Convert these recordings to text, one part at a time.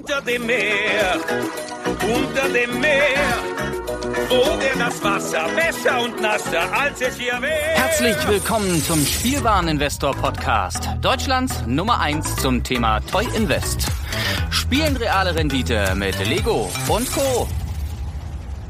unter dem Meer, unter dem Meer, der das Wasser besser und nasser als es hier wäre. Herzlich willkommen zum Spielwareninvestor Podcast, Deutschlands Nummer 1 zum Thema Toy Invest. Spielen reale Rendite mit Lego und Co.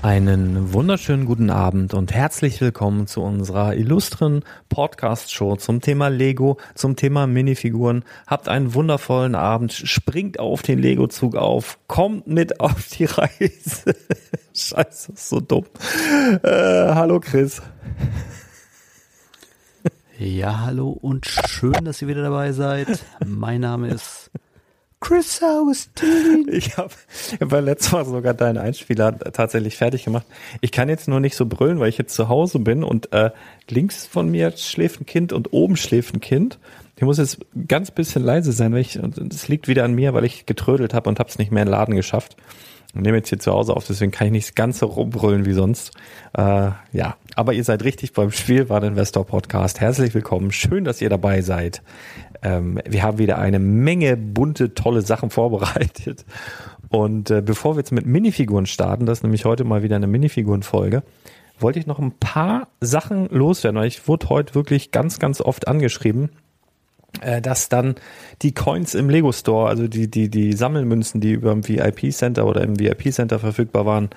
Einen wunderschönen guten Abend und herzlich willkommen zu unserer illustren Podcast-Show zum Thema Lego, zum Thema Minifiguren. Habt einen wundervollen Abend, springt auf den Lego-Zug auf, kommt mit auf die Reise. Scheiße, ist so dumm. Äh, hallo Chris. Ja, hallo und schön, dass ihr wieder dabei seid. Mein Name ist Chris Augustin. Ich habe hab beim letzten Mal sogar deinen Einspieler tatsächlich fertig gemacht. Ich kann jetzt nur nicht so brüllen, weil ich jetzt zu Hause bin und äh, links von mir schläft ein Kind und oben schläft ein Kind. Ich muss jetzt ganz bisschen leise sein, weil ich, das liegt wieder an mir, weil ich getrödelt habe und habe es nicht mehr in den Laden geschafft. Und nehme jetzt hier zu Hause auf, deswegen kann ich nicht ganz so rumbrüllen wie sonst. Äh, ja, aber ihr seid richtig beim Spielwareninvestor Podcast. Herzlich willkommen. Schön, dass ihr dabei seid. Ähm, wir haben wieder eine Menge bunte, tolle Sachen vorbereitet. Und äh, bevor wir jetzt mit Minifiguren starten, das ist nämlich heute mal wieder eine Minifigurenfolge, wollte ich noch ein paar Sachen loswerden, ich wurde heute wirklich ganz, ganz oft angeschrieben, äh, dass dann die Coins im Lego Store, also die, die, die Sammelmünzen, die über dem VIP Center oder im VIP Center verfügbar waren,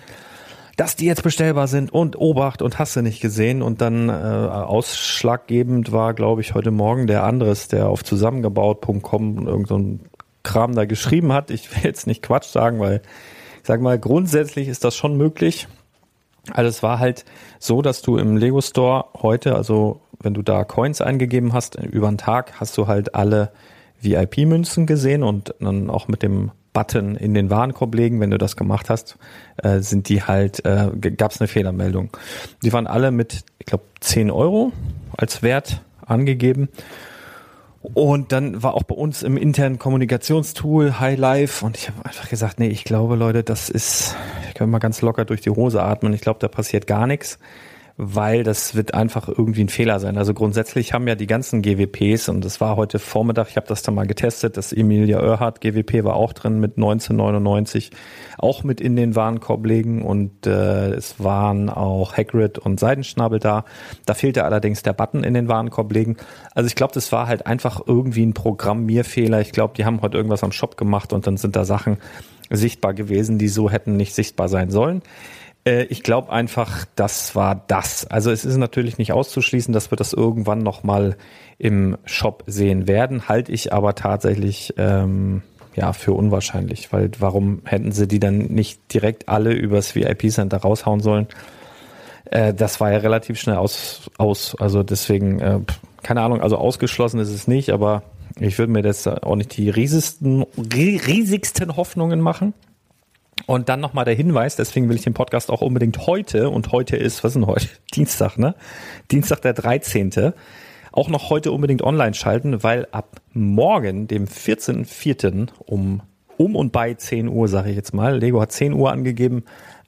dass die jetzt bestellbar sind und Obacht und hast du nicht gesehen und dann äh, ausschlaggebend war, glaube ich, heute Morgen der anderes, der auf zusammengebaut.com irgend so Kram da geschrieben hat. Ich will jetzt nicht Quatsch sagen, weil ich sag mal, grundsätzlich ist das schon möglich. Also es war halt so, dass du im Lego Store heute, also wenn du da Coins eingegeben hast, über den Tag hast du halt alle VIP-Münzen gesehen und dann auch mit dem Button in den Warenkorb legen. Wenn du das gemacht hast, äh, sind die halt, äh, gab es eine Fehlermeldung. Die waren alle mit, ich glaube, 10 Euro als Wert angegeben. Und dann war auch bei uns im internen Kommunikationstool High Life und ich habe einfach gesagt, nee, ich glaube, Leute, das ist, ich kann mal ganz locker durch die Hose atmen. Ich glaube, da passiert gar nichts weil das wird einfach irgendwie ein Fehler sein. Also grundsätzlich haben ja die ganzen GWPs und das war heute Vormittag, ich habe das dann mal getestet, das Emilia Earhart GWP war auch drin mit 1999, auch mit in den Warenkorb legen und äh, es waren auch Hagrid und Seidenschnabel da. Da fehlte allerdings der Button in den Warenkorb legen. Also ich glaube, das war halt einfach irgendwie ein Programmierfehler. Ich glaube, die haben heute irgendwas am Shop gemacht und dann sind da Sachen sichtbar gewesen, die so hätten nicht sichtbar sein sollen. Äh, ich glaube einfach, das war das. Also es ist natürlich nicht auszuschließen, dass wir das irgendwann nochmal im Shop sehen werden, halte ich aber tatsächlich ähm, ja für unwahrscheinlich, weil warum hätten sie die dann nicht direkt alle übers VIP-Center raushauen sollen? Äh, das war ja relativ schnell aus, aus. Also deswegen, äh, keine Ahnung, also ausgeschlossen ist es nicht, aber ich würde mir das auch nicht die riesigsten, riesigsten Hoffnungen machen. Und dann nochmal der Hinweis, deswegen will ich den Podcast auch unbedingt heute, und heute ist, was ist denn heute? Dienstag, ne? Dienstag der 13. Auch noch heute unbedingt online schalten, weil ab morgen, dem 14.04. um, um und bei 10 Uhr, sage ich jetzt mal, Lego hat 10 Uhr angegeben,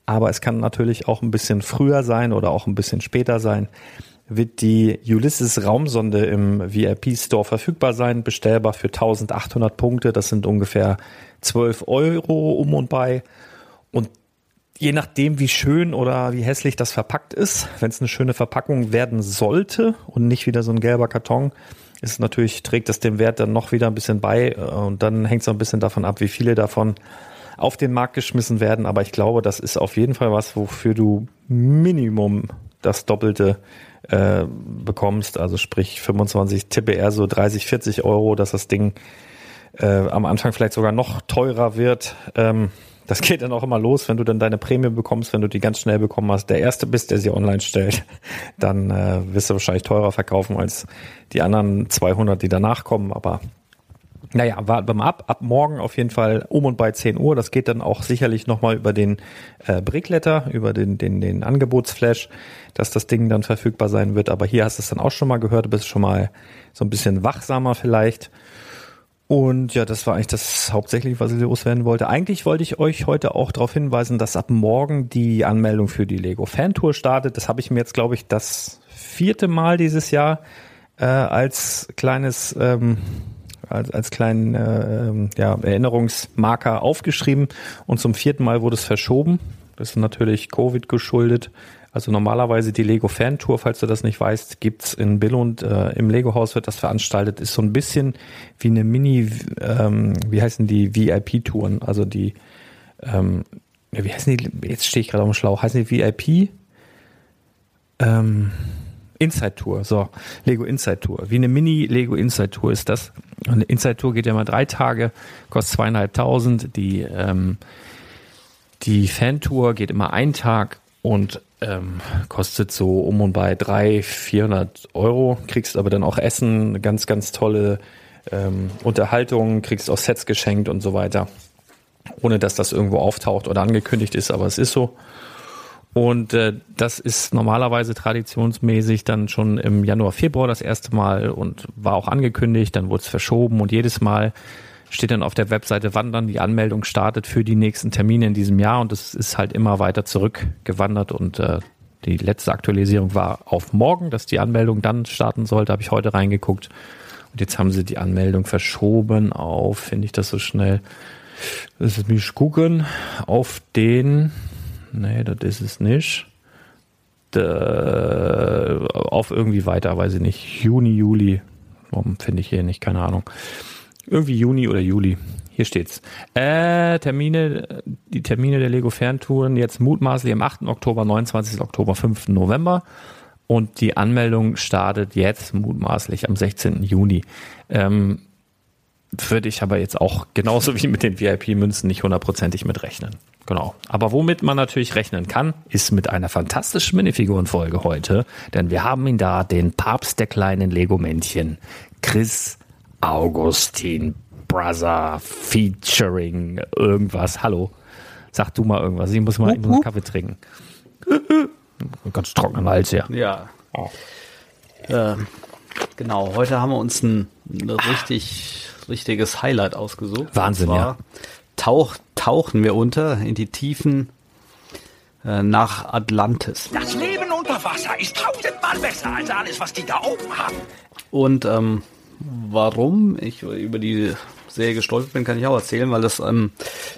aber es kann natürlich auch ein bisschen früher sein oder auch ein bisschen später sein, wird die Ulysses Raumsonde im VIP Store verfügbar sein, bestellbar für 1800 Punkte, das sind ungefähr 12 Euro um und bei. Und je nachdem, wie schön oder wie hässlich das verpackt ist, wenn es eine schöne Verpackung werden sollte und nicht wieder so ein gelber Karton, ist natürlich, trägt das dem Wert dann noch wieder ein bisschen bei und dann hängt es ein bisschen davon ab, wie viele davon auf den Markt geschmissen werden. Aber ich glaube, das ist auf jeden Fall was, wofür du Minimum das Doppelte äh, bekommst. Also sprich 25, tippe eher so 30, 40 Euro, dass das Ding äh, am Anfang vielleicht sogar noch teurer wird. Ähm, das geht dann auch immer los, wenn du dann deine Prämie bekommst, wenn du die ganz schnell bekommen hast, der erste bist, der sie online stellt, dann äh, wirst du wahrscheinlich teurer verkaufen als die anderen 200, die danach kommen. Aber naja, warten wir ab. Ab morgen auf jeden Fall um und bei 10 Uhr. Das geht dann auch sicherlich nochmal über den äh, Brickletter, über den, den, den Angebotsflash, dass das Ding dann verfügbar sein wird. Aber hier hast du es dann auch schon mal gehört, du bist schon mal so ein bisschen wachsamer vielleicht. Und ja, das war eigentlich das hauptsächlich, was ich loswerden wollte. Eigentlich wollte ich euch heute auch darauf hinweisen, dass ab morgen die Anmeldung für die Lego Fan Tour startet. Das habe ich mir jetzt, glaube ich, das vierte Mal dieses Jahr äh, als kleines ähm, als, als kleinen äh, ja, Erinnerungsmarker aufgeschrieben und zum vierten Mal wurde es verschoben. Das ist natürlich Covid geschuldet. Also normalerweise die Lego Fan Tour, falls du das nicht weißt, gibt's in Billund äh, im Lego Haus wird das veranstaltet. Ist so ein bisschen wie eine Mini, ähm, wie heißen die VIP Touren? Also die, ähm, wie heißen die? Jetzt stehe ich gerade auf dem Schlauch. Heißen die VIP? Ähm, Inside Tour, so Lego Inside Tour. Wie eine Mini Lego Inside Tour ist das. Eine Inside Tour geht ja mal drei Tage, kostet zweieinhalbtausend. Die ähm, die Fan Tour geht immer einen Tag und ähm, kostet so um und bei 300, 400 Euro, kriegst aber dann auch Essen, ganz, ganz tolle ähm, Unterhaltung, kriegst auch Sets geschenkt und so weiter, ohne dass das irgendwo auftaucht oder angekündigt ist, aber es ist so. Und äh, das ist normalerweise traditionsmäßig dann schon im Januar, Februar das erste Mal und war auch angekündigt, dann wurde es verschoben und jedes Mal steht dann auf der Webseite, wann dann die Anmeldung startet für die nächsten Termine in diesem Jahr und es ist halt immer weiter zurückgewandert und äh, die letzte Aktualisierung war auf morgen, dass die Anmeldung dann starten sollte, habe ich heute reingeguckt und jetzt haben sie die Anmeldung verschoben auf, finde ich das so schnell, das ist mich gucken, auf den, nee, das ist es nicht, De, auf irgendwie weiter, weiß ich nicht, Juni, Juli, warum finde ich hier nicht, keine Ahnung. Irgendwie Juni oder Juli. Hier steht's. Äh, Termine, die Termine der Lego Ferntouren jetzt mutmaßlich am 8. Oktober, 29. Oktober, 5. November. Und die Anmeldung startet jetzt mutmaßlich am 16. Juni. Ähm, würde ich aber jetzt auch genauso wie mit den VIP-Münzen nicht hundertprozentig mitrechnen. Genau. Aber womit man natürlich rechnen kann, ist mit einer fantastischen Minifigurenfolge heute, denn wir haben ihn da, den Papst der kleinen Lego-Männchen, Chris Augustin Brother featuring irgendwas. Hallo. Sag du mal irgendwas. Ich muss mal, ich muss mal Kaffee trinken. Ganz trockenen Hals, ja. Ja. Oh. Äh, genau, heute haben wir uns ein, ein richtig, richtiges Highlight ausgesucht. Wahnsinn, ja. Tauch, tauchen wir unter in die Tiefen äh, nach Atlantis. Das Leben unter Wasser ist tausendmal besser als alles, was die da oben haben. Und ähm, warum ich über die Serie gestolpert bin, kann ich auch erzählen, weil das ähm,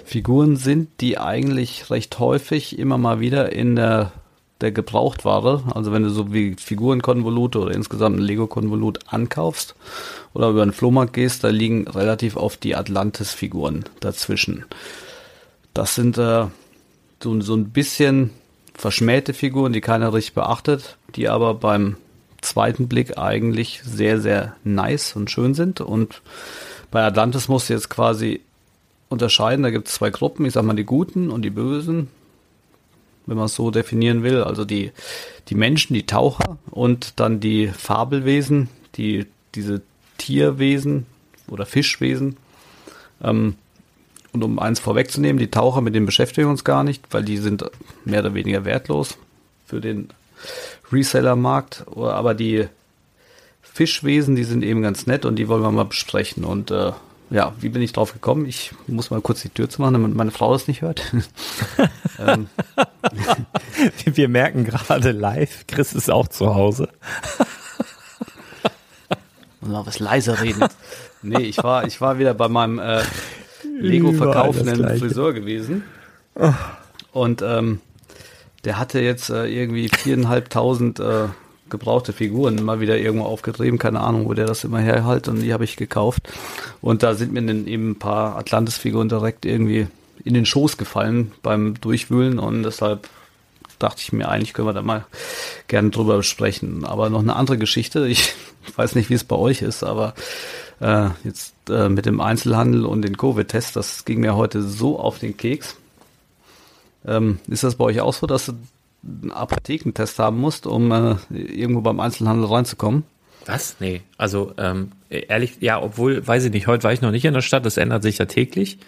Figuren sind, die eigentlich recht häufig immer mal wieder in der, der Gebrauchtware, also wenn du so wie Figurenkonvolute oder insgesamt ein Lego-Konvolut ankaufst oder über einen Flohmarkt gehst, da liegen relativ oft die Atlantis-Figuren dazwischen. Das sind äh, so, so ein bisschen verschmähte Figuren, die keiner richtig beachtet, die aber beim zweiten Blick eigentlich sehr, sehr nice und schön sind. Und bei Atlantis musst du jetzt quasi unterscheiden, da gibt es zwei Gruppen, ich sag mal die Guten und die Bösen, wenn man es so definieren will. Also die, die Menschen, die Taucher und dann die Fabelwesen, die, diese Tierwesen oder Fischwesen. Ähm, und um eins vorwegzunehmen, die Taucher, mit denen beschäftigen wir uns gar nicht, weil die sind mehr oder weniger wertlos für den Reseller-Markt, aber die Fischwesen, die sind eben ganz nett und die wollen wir mal besprechen. Und äh, ja, wie bin ich drauf gekommen? Ich muss mal kurz die Tür zu machen, damit meine Frau das nicht hört. ähm. Wir merken gerade live, Chris ist auch zu Hause. Und noch was leiser reden. nee, ich war, ich war wieder bei meinem äh, Lego verkaufenden Friseur gewesen. Oh. Und ähm, der hatte jetzt äh, irgendwie viereinhalbtausend äh, gebrauchte Figuren mal wieder irgendwo aufgetrieben, keine Ahnung, wo der das immer herhält und die habe ich gekauft. Und da sind mir dann eben ein paar Atlantis-Figuren direkt irgendwie in den Schoß gefallen beim Durchwühlen und deshalb dachte ich mir, eigentlich können wir da mal gerne drüber sprechen. Aber noch eine andere Geschichte, ich weiß nicht, wie es bei euch ist, aber äh, jetzt äh, mit dem Einzelhandel und den Covid-Test, das ging mir heute so auf den Keks. Ähm, ist das bei euch auch so, dass du einen Apothekentest haben musst, um äh, irgendwo beim Einzelhandel reinzukommen? Was? Nee. Also ähm, ehrlich, ja, obwohl, weiß ich nicht, heute war ich noch nicht in der Stadt, das ändert sich ja täglich.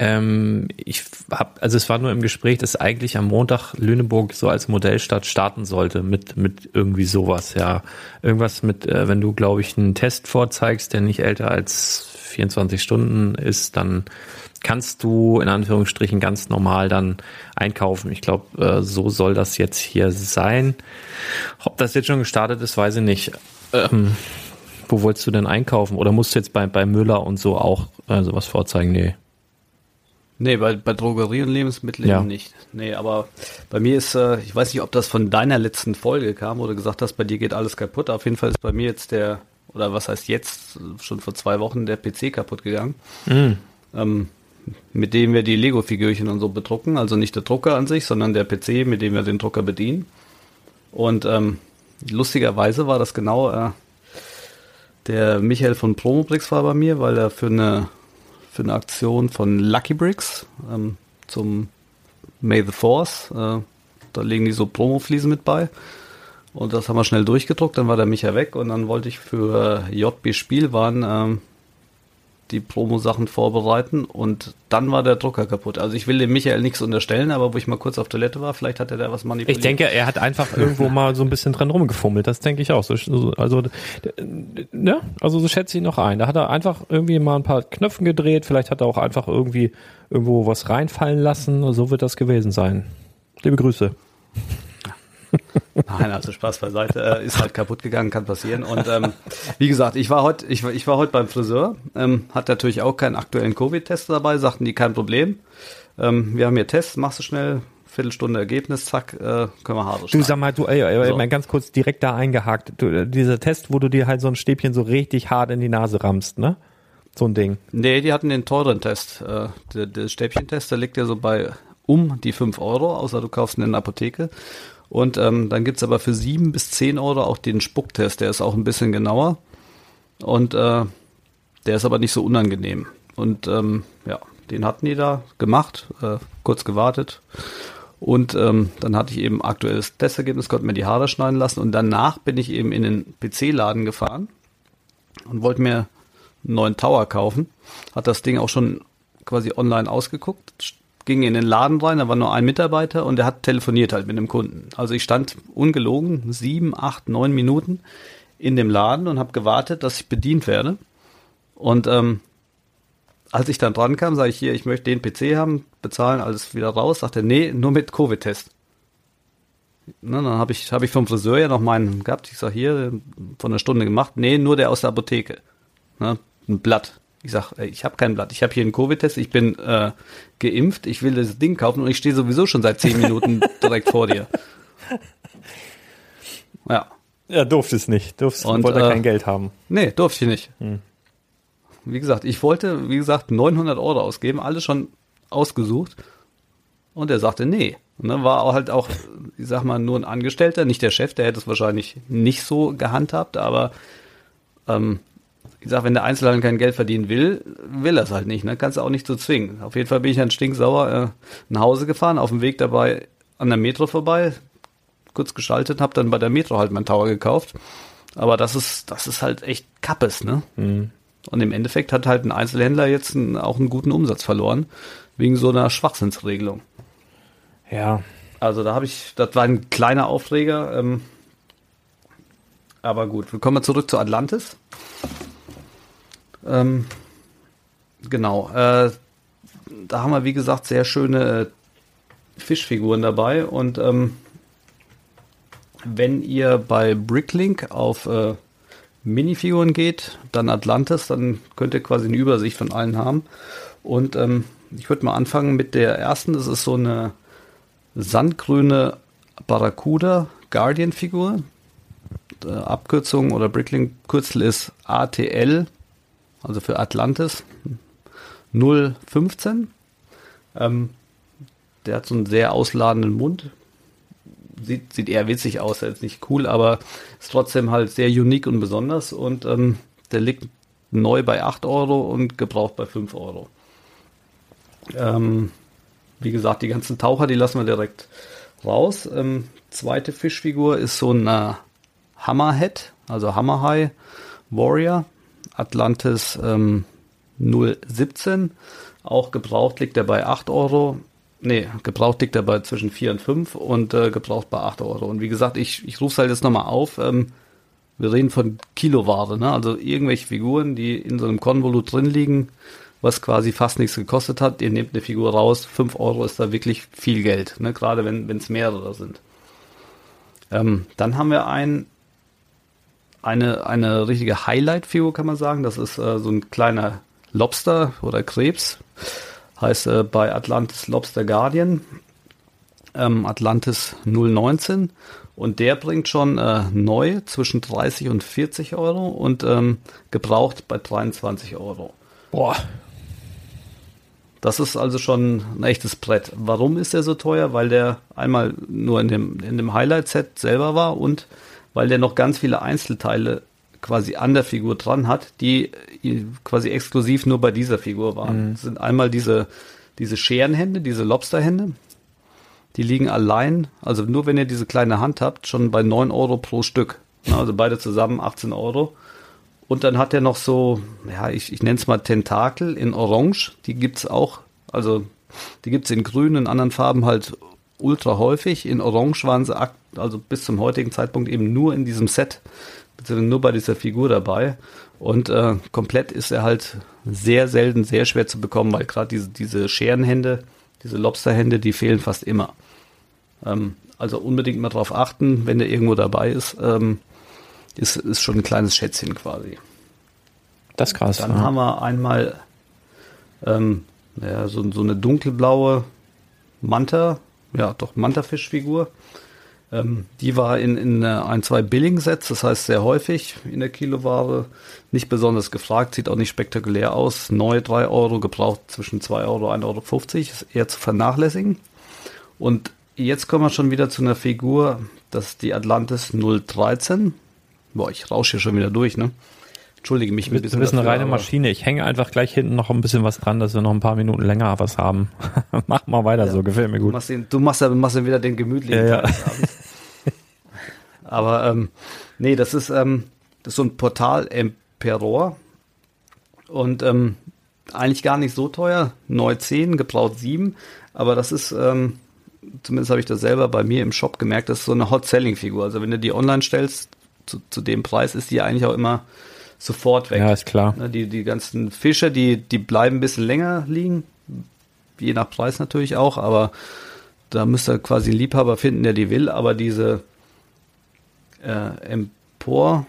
Ähm, ich habe, also es war nur im Gespräch, dass eigentlich am Montag Lüneburg so als Modellstadt starten sollte mit mit irgendwie sowas, ja, irgendwas mit, äh, wenn du, glaube ich, einen Test vorzeigst, der nicht älter als 24 Stunden ist, dann kannst du in Anführungsstrichen ganz normal dann einkaufen. Ich glaube, äh, so soll das jetzt hier sein. Ob das jetzt schon gestartet ist, weiß ich nicht. Ähm, Wo wolltest du denn einkaufen? Oder musst du jetzt bei, bei Müller und so auch äh, sowas vorzeigen? Nee. Nee, bei, bei Drogerie und Lebensmitteln Ja. nicht. Nee, aber bei mir ist, äh, ich weiß nicht, ob das von deiner letzten Folge kam, wo du gesagt hast, bei dir geht alles kaputt. Auf jeden Fall ist bei mir jetzt der, oder was heißt jetzt, schon vor zwei Wochen der PC kaputt gegangen. Ähm, mit dem wir die Lego-Figürchen und so bedrucken. Also nicht der Drucker an sich, sondern der PC, mit dem wir den Drucker bedienen. Und ähm, lustigerweise war das genau äh, der Michael von Promobricks war bei mir, weil er für eine für eine Aktion von Lucky Bricks ähm, zum May the Force, äh, da legen die so Promo-Fliesen mit bei. Und das haben wir schnell durchgedruckt, dann war der Micha weg und dann wollte ich für JB Spielwaren ähm, die Promo-Sachen vorbereiten und dann war der Drucker kaputt. Also ich will dem Michael nichts unterstellen, aber wo ich mal kurz auf Toilette war, vielleicht hat er da was manipuliert. Ich denke, er hat einfach irgendwo mal so ein bisschen dran rumgefummelt. Das denke ich auch. So, so, also, ne? Also so schätze ich ihn noch ein. Da hat er einfach irgendwie mal ein paar Knöpfen gedreht. Vielleicht hat er auch einfach irgendwie irgendwo was reinfallen lassen. So wird das gewesen sein. Liebe Grüße. Nein, also Spaß beiseite. Äh, ist halt kaputt gegangen, kann passieren. Und ähm, wie gesagt, ich war heute, ich, war- ich war heute beim Friseur, ähm, hat natürlich auch keinen aktuellen Covid-Test dabei, sagten die kein Problem. Ähm, wir haben hier Tests, machst du schnell, Viertelstunde Ergebnis, zack, äh, können wir Haare Du sag mal, du, ey, ey, So. mal ganz kurz direkt da eingehakt. Du, äh, dieser Test, wo du dir halt so ein Stäbchen so richtig hart in die Nase rammst, ne? So ein Ding. Nee, die hatten den teuren Test. Äh, der, der Stäbchentest, der liegt ja so bei um die 5 Euro, außer du kaufst ihn in der Apotheke. Und ähm, dann gibt's aber für 7 bis 10 Euro auch den Spucktest, der ist auch ein bisschen genauer. Und äh, der ist aber nicht so unangenehm. Und ähm, ja, den hatten die da gemacht, äh, kurz gewartet. Und ähm, dann hatte ich eben aktuelles Testergebnis, konnte mir die Haare schneiden lassen. Und danach bin ich eben in den PC-Laden gefahren und wollte mir einen neuen Tower kaufen. Hat das Ding auch schon quasi online ausgeguckt, ging in den Laden rein, da war nur ein Mitarbeiter und der hat telefoniert halt mit dem Kunden. Also ich stand ungelogen sieben, acht, neun Minuten in dem Laden und habe gewartet, dass ich bedient werde. Und ähm, als ich dann dran kam, sage ich hier, ich möchte den PC haben, bezahlen, alles wieder raus. Sagt er, nee, nur mit Covid-Test. Ne, dann habe ich, hab ich vom Friseur ja noch meinen gehabt. Ich sag hier, von einer Stunde gemacht. Nee, nur der aus der Apotheke. Ne, ein Blatt. Ich sag, ey, ich habe kein Blatt. Ich habe hier einen Covid-Test. Ich bin äh, geimpft. Ich will das Ding kaufen und ich stehe sowieso schon seit zehn Minuten direkt vor dir. Ja. Ja, durfte es nicht. Durfte, Und, wollte äh, kein Geld haben. Nee, durfte ich nicht. Wie gesagt, ich wollte, wie gesagt, 900 Euro ausgeben, alles schon ausgesucht. Und er sagte, nee. Und dann war halt auch, ich sag mal, nur ein Angestellter, nicht der Chef, der hätte es wahrscheinlich nicht so gehandhabt, aber ähm, ich sag, wenn der Einzelhandel kein Geld verdienen will, will er es halt nicht, ne? Kannst du auch nicht so zwingen. Auf jeden Fall bin ich dann stinksauer äh, nach Hause gefahren, auf dem Weg dabei an der Metro vorbei, kurz geschaltet, habe dann bei der Metro halt mein Tower gekauft. Aber das ist, das ist halt echt Kappes, ne? Und im Endeffekt hat halt ein Einzelhändler jetzt einen, auch einen guten Umsatz verloren, wegen so einer Schwachsinnsregelung. Ja. Also da habe ich, das war ein kleiner Aufreger. Ähm, aber gut, wir kommen mal zurück zu Atlantis. Ähm, genau, äh, da haben wir wie gesagt sehr schöne äh, Fischfiguren dabei und ähm, wenn ihr bei Bricklink auf äh, Minifiguren geht, dann Atlantis, dann könnt ihr quasi eine Übersicht von allen haben. Und ähm, ich würde mal anfangen mit der ersten. Das ist so eine sandgrüne Barracuda Guardian Figur. Äh, Abkürzung oder Bricklink Kürzel ist ATL, also für Atlantis 015. Ähm, der hat so einen sehr ausladenden Mund. Sieht, sieht eher witzig aus, jetzt nicht cool, aber ist trotzdem halt sehr unique und besonders. Und ähm, der liegt neu bei 8 Euro und gebraucht bei 5 Euro. Ähm, wie gesagt, die ganzen Taucher, die lassen wir direkt raus. Ähm, zweite Fischfigur ist so ein äh, Hammerhead, also Hammerhai Warrior, Atlantis ähm, 017. Auch gebraucht liegt er bei 8 Euro. Nee, gebraucht liegt er bei zwischen 4 und 5 und äh, gebraucht bei 8 Euro. Und wie gesagt, ich, ich rufe es halt jetzt nochmal auf. Ähm, wir reden von Kiloware, ne? also irgendwelche Figuren, die in so einem Konvolut drin liegen, was quasi fast nichts gekostet hat. Ihr nehmt eine Figur raus, 5 Euro ist da wirklich viel Geld, ne? gerade wenn es mehrere sind. Ähm, dann haben wir ein eine, eine richtige Highlight-Figur, kann man sagen. Das ist äh, so ein kleiner Lobster oder Krebs. Heißt äh, bei Atlantis Lobster Guardian. Ähm, Atlantis 019. Und der bringt schon äh, neu zwischen 30 und 40 Euro und ähm, gebraucht bei 23 Euro. Boah. Das ist also schon ein echtes Brett. Warum ist der so teuer? Weil der einmal nur in dem, in dem Highlight-Set selber war und weil der noch ganz viele Einzelteile quasi an der Figur dran hat, die quasi exklusiv nur bei dieser Figur waren. Mhm. Das sind einmal diese, diese Scherenhände, diese Lobsterhände. Die liegen allein, also nur wenn ihr diese kleine Hand habt, schon bei 9 Euro pro Stück. Also beide zusammen 18 Euro. Und dann hat er noch so, ja, ich, ich nenne es mal Tentakel in Orange. Die gibt's auch, also die gibt's in grün, in anderen Farben halt ultra häufig. In Orange waren sie also bis zum heutigen Zeitpunkt eben nur in diesem Set, beziehungsweise nur bei dieser Figur dabei. Und äh, komplett ist er halt sehr selten, sehr schwer zu bekommen, weil gerade diese, diese Scherenhände, diese Lobsterhände, die fehlen fast immer. Ähm, also unbedingt mal drauf achten, wenn der irgendwo dabei ist. Ähm, ist, ist schon ein kleines Schätzchen quasi. Das ist krass. Dann ja. haben wir einmal ähm, ja, so, so eine dunkelblaue Manta, ja doch Manta-Fischfigur. Ähm, die war in, in äh, ein, zwei Billing-Sets, das heißt sehr häufig in der Kiloware. Nicht besonders gefragt, sieht auch nicht spektakulär aus. Neu 3 Euro, gebraucht zwischen 2 Euro und 1,50 Euro, ist eher zu vernachlässigen. Und jetzt kommen wir schon wieder zu einer Figur, das ist die Atlantis 013. Boah, ich rausche hier schon wieder durch, ne? Entschuldige mich ein bisschen. Du bist eine reine Maschine. Ich hänge einfach gleich hinten noch ein bisschen was dran, dass wir noch ein paar Minuten länger was haben. Mach mal weiter ja, so, gefällt mir gut. Du machst, den, du machst, ja, machst ja wieder den gemütlichen ja, ja. Aber ähm, nee, das ist, ähm, das ist so ein Portal-Emperor. Und ähm, eigentlich gar nicht so teuer. Neu 10, gebraucht 7. Aber das ist, ähm, zumindest habe ich das selber bei mir im Shop gemerkt, das ist so eine Hot-Selling-Figur. Also wenn du die online stellst, zu, zu dem Preis ist die eigentlich auch immer sofort weg. Ja, ist klar. Ne, die, die ganzen Fische, die, die bleiben ein bisschen länger liegen, je nach Preis natürlich auch, aber da müsst ihr quasi einen Liebhaber finden, der die will, aber diese äh, Empor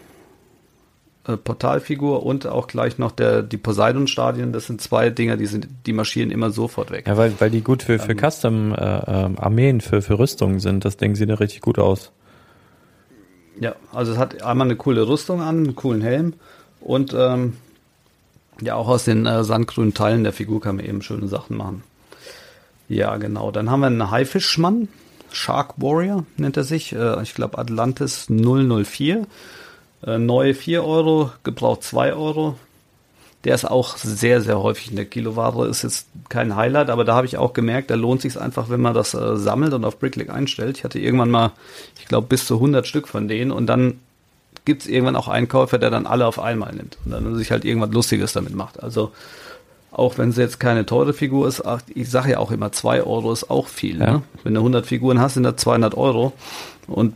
äh, Portalfigur und auch gleich noch der, die Poseidon-Stadien, das sind zwei Dinger, die sind, die marschieren immer sofort weg. Ja, weil, weil die gut für, für ähm, Custom-Armeen, äh, für, für Rüstungen sind, das Ding sieht ja richtig gut aus. Ja, also es hat einmal eine coole Rüstung an, einen coolen Helm und ähm, ja, auch aus den äh, sandgrünen Teilen der Figur kann man eben schöne Sachen machen. Ja, genau. Dann haben wir einen Haifischmann, Shark Warrior nennt er sich. Äh, ich glaube Atlantis 004. Äh, neu 4 Euro, gebraucht 2 Euro. Der ist auch sehr, sehr häufig in der Kiloware. Ist jetzt kein Highlight, aber da habe ich auch gemerkt, da lohnt sich einfach, wenn man das äh, sammelt und auf Bricklick einstellt. Ich hatte irgendwann mal, ich glaube, bis zu 100 Stück von denen und dann gibt es irgendwann auch einen Käufer, der dann alle auf einmal nimmt und dann sich halt irgendwas Lustiges damit macht. Also auch wenn es jetzt keine teure Figur ist, ich sage ja auch immer, 2 Euro ist auch viel. Ja. Ne? Wenn du 100 Figuren hast, sind das 200 Euro und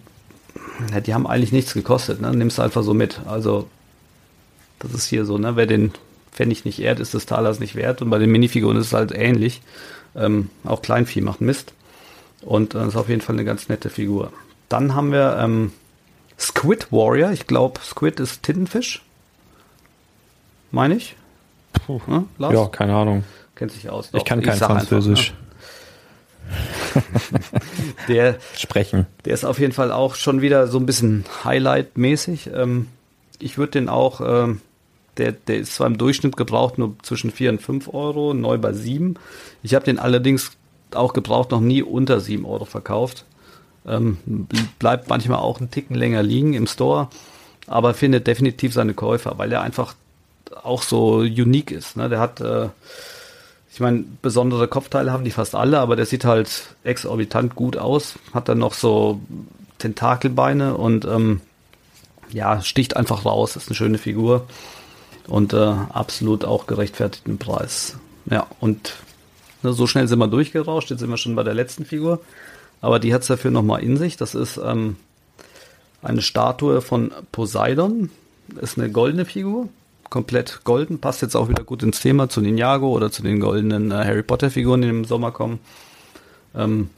ja, die haben eigentlich nichts gekostet. Ne? Nimmst du einfach so mit. Also das ist hier so, ne? wer den Pfennig nicht ehrt, ist des Talers nicht wert. Und bei den Minifiguren ist es halt ähnlich. Ähm, auch Kleinvieh macht Mist. Und das äh, ist auf jeden Fall eine ganz nette Figur. Dann haben wir ähm, Squid Warrior. Ich glaube, Squid ist Tintenfisch. Meine ich? Puh. Ja, ja, keine Ahnung. Kennt sich aus. Doch, ich kann kein ich Französisch. Einfach, ne? der sprechen. Der ist auf jeden Fall auch schon wieder so ein bisschen Highlight-mäßig. Ähm, ich würde den auch ähm, der, der ist zwar im Durchschnitt gebraucht nur zwischen 4 und 5 Euro, neu bei 7. Ich habe den allerdings auch gebraucht noch nie unter 7 Euro verkauft. Ähm, bleibt manchmal auch einen Ticken länger liegen im Store, aber findet definitiv seine Käufer, weil er einfach auch so unique ist. Ne? Der hat, äh, ich meine, besondere Kopfteile haben die fast alle, aber der sieht halt exorbitant gut aus. Hat dann noch so Tentakelbeine und ähm, ja, sticht einfach raus. Ist eine schöne Figur und äh, absolut auch gerechtfertigten Preis. Ja, und ne, so schnell sind wir durchgerauscht, jetzt sind wir schon bei der letzten Figur, aber die hat es dafür nochmal in sich. Das ist ähm, eine Statue von Poseidon, ist eine goldene Figur, komplett golden, passt jetzt auch wieder gut ins Thema zu Ninjago oder zu den goldenen äh, Harry Potter Figuren, die im Sommer kommen. Ähm,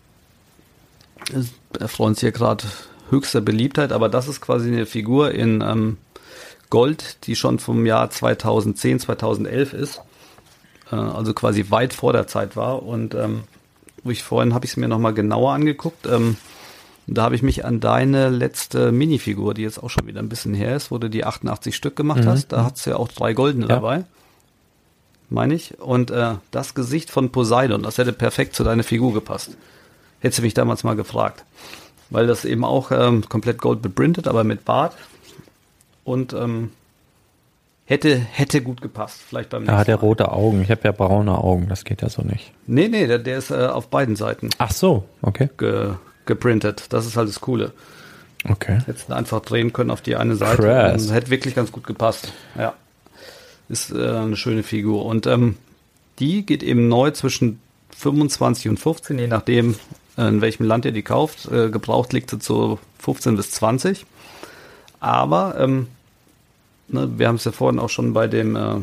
erfreuen sich hier gerade höchster Beliebtheit, aber das ist quasi eine Figur in ähm, Gold, die schon vom Jahr 2010, 2011 ist. Äh, also quasi weit vor der Zeit war. Und ähm, wo ich vorhin habe ich es mir nochmal genauer angeguckt. Ähm, da habe ich mich an deine letzte Minifigur, die jetzt auch schon wieder ein bisschen her ist, wo du die 88 Stück gemacht mhm. hast. Da hat's ja auch drei goldene ja. dabei. Meine ich. Und äh, das Gesicht von Poseidon, das hätte perfekt zu deiner Figur gepasst. Hättest du mich damals mal gefragt. Weil das eben auch ähm, komplett gold beprintet, aber mit Bart. Und ähm, hätte, hätte gut gepasst. Vielleicht beim nächsten Er hat ja rote Augen. Ich habe ja braune Augen. Das geht ja so nicht. Nee, nee, der, der ist äh, auf beiden Seiten. Ach so, okay. Ge geprintet. Das ist halt das Coole. Okay. Hättest du einfach drehen können auf die eine Seite. Krass. Hätte wirklich ganz gut gepasst. Ja. Ist äh, eine schöne Figur. Und ähm, die geht eben neu zwischen 25 und 15, je nachdem, äh, in welchem Land ihr die kauft. Äh, gebraucht liegt sie zu 15 bis 20. Aber ähm, ne, wir haben es ja vorhin auch schon bei dem äh,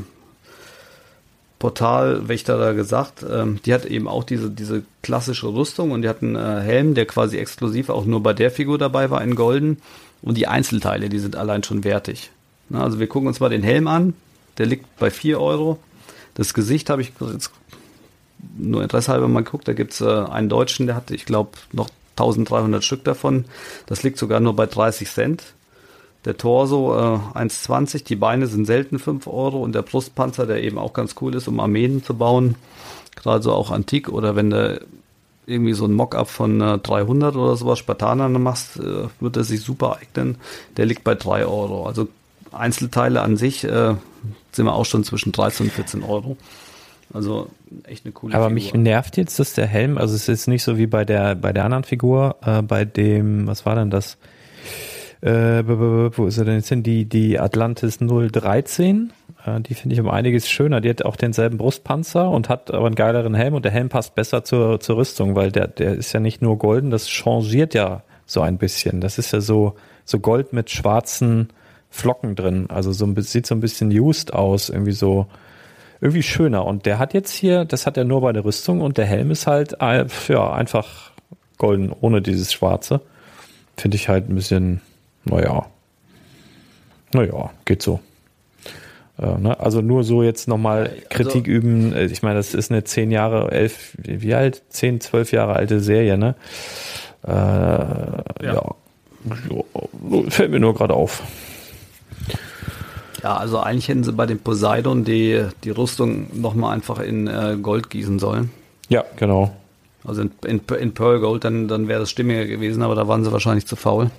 Portalwächter da gesagt, ähm, die hat eben auch diese, diese klassische Rüstung und die hat einen äh, Helm, der quasi exklusiv auch nur bei der Figur dabei war in Golden. Und die Einzelteile, die sind allein schon wertig. Na, also wir gucken uns mal den Helm an, der liegt bei 4 Euro. Das Gesicht habe ich jetzt nur interessehalber mal geguckt, da gibt's äh, einen Deutschen, der hat, ich glaube, noch 1300 Stück davon. Das liegt sogar nur bei 30 Cent. Der Torso äh, 1,20, die Beine sind selten 5 Euro und der Brustpanzer, der eben auch ganz cool ist, um Armeen zu bauen, gerade so auch antik oder wenn du irgendwie so ein Mockup von äh, 300 oder sowas Spartaner machst, äh, wird er sich super eignen. Der liegt bei 3 Euro. Also Einzelteile an sich äh, sind wir auch schon zwischen 13 und 14 Euro. Also echt eine coole Aber Figur. mich nervt jetzt, dass der Helm, also es ist nicht so wie bei der bei der anderen Figur, äh, bei dem, was war denn das? Äh, wo ist er denn jetzt hin? Die, die Atlantis 013. Äh, die finde ich um einiges schöner. Die hat auch denselben Brustpanzer und hat aber einen geileren Helm und der Helm passt besser zur, zur Rüstung, weil der, der ist ja nicht nur golden, das changiert ja so ein bisschen. Das ist ja so, so Gold mit schwarzen Flocken drin. Also so ein, sieht so ein bisschen used aus, irgendwie so, irgendwie schöner. Und der hat jetzt hier, das hat er nur bei der Rüstung und der Helm ist halt, äh, ja, einfach golden, ohne dieses Schwarze. Finde ich halt ein bisschen, naja, naja, geht so. Äh, ne? Also nur so jetzt nochmal also, Kritik üben. Äh, ich meine, das ist eine zehn Jahre, elf, wie alt? Zehn, zwölf Jahre alte Serie, ne? Äh, ja. ja. Fällt mir nur gerade auf. Ja, also eigentlich hätten sie bei dem Poseidon die, die Rüstung nochmal einfach in äh, Gold gießen sollen. Ja, genau. Also in, in, in Pearl Gold, dann, dann wäre das stimmiger gewesen, aber da waren sie wahrscheinlich zu faul.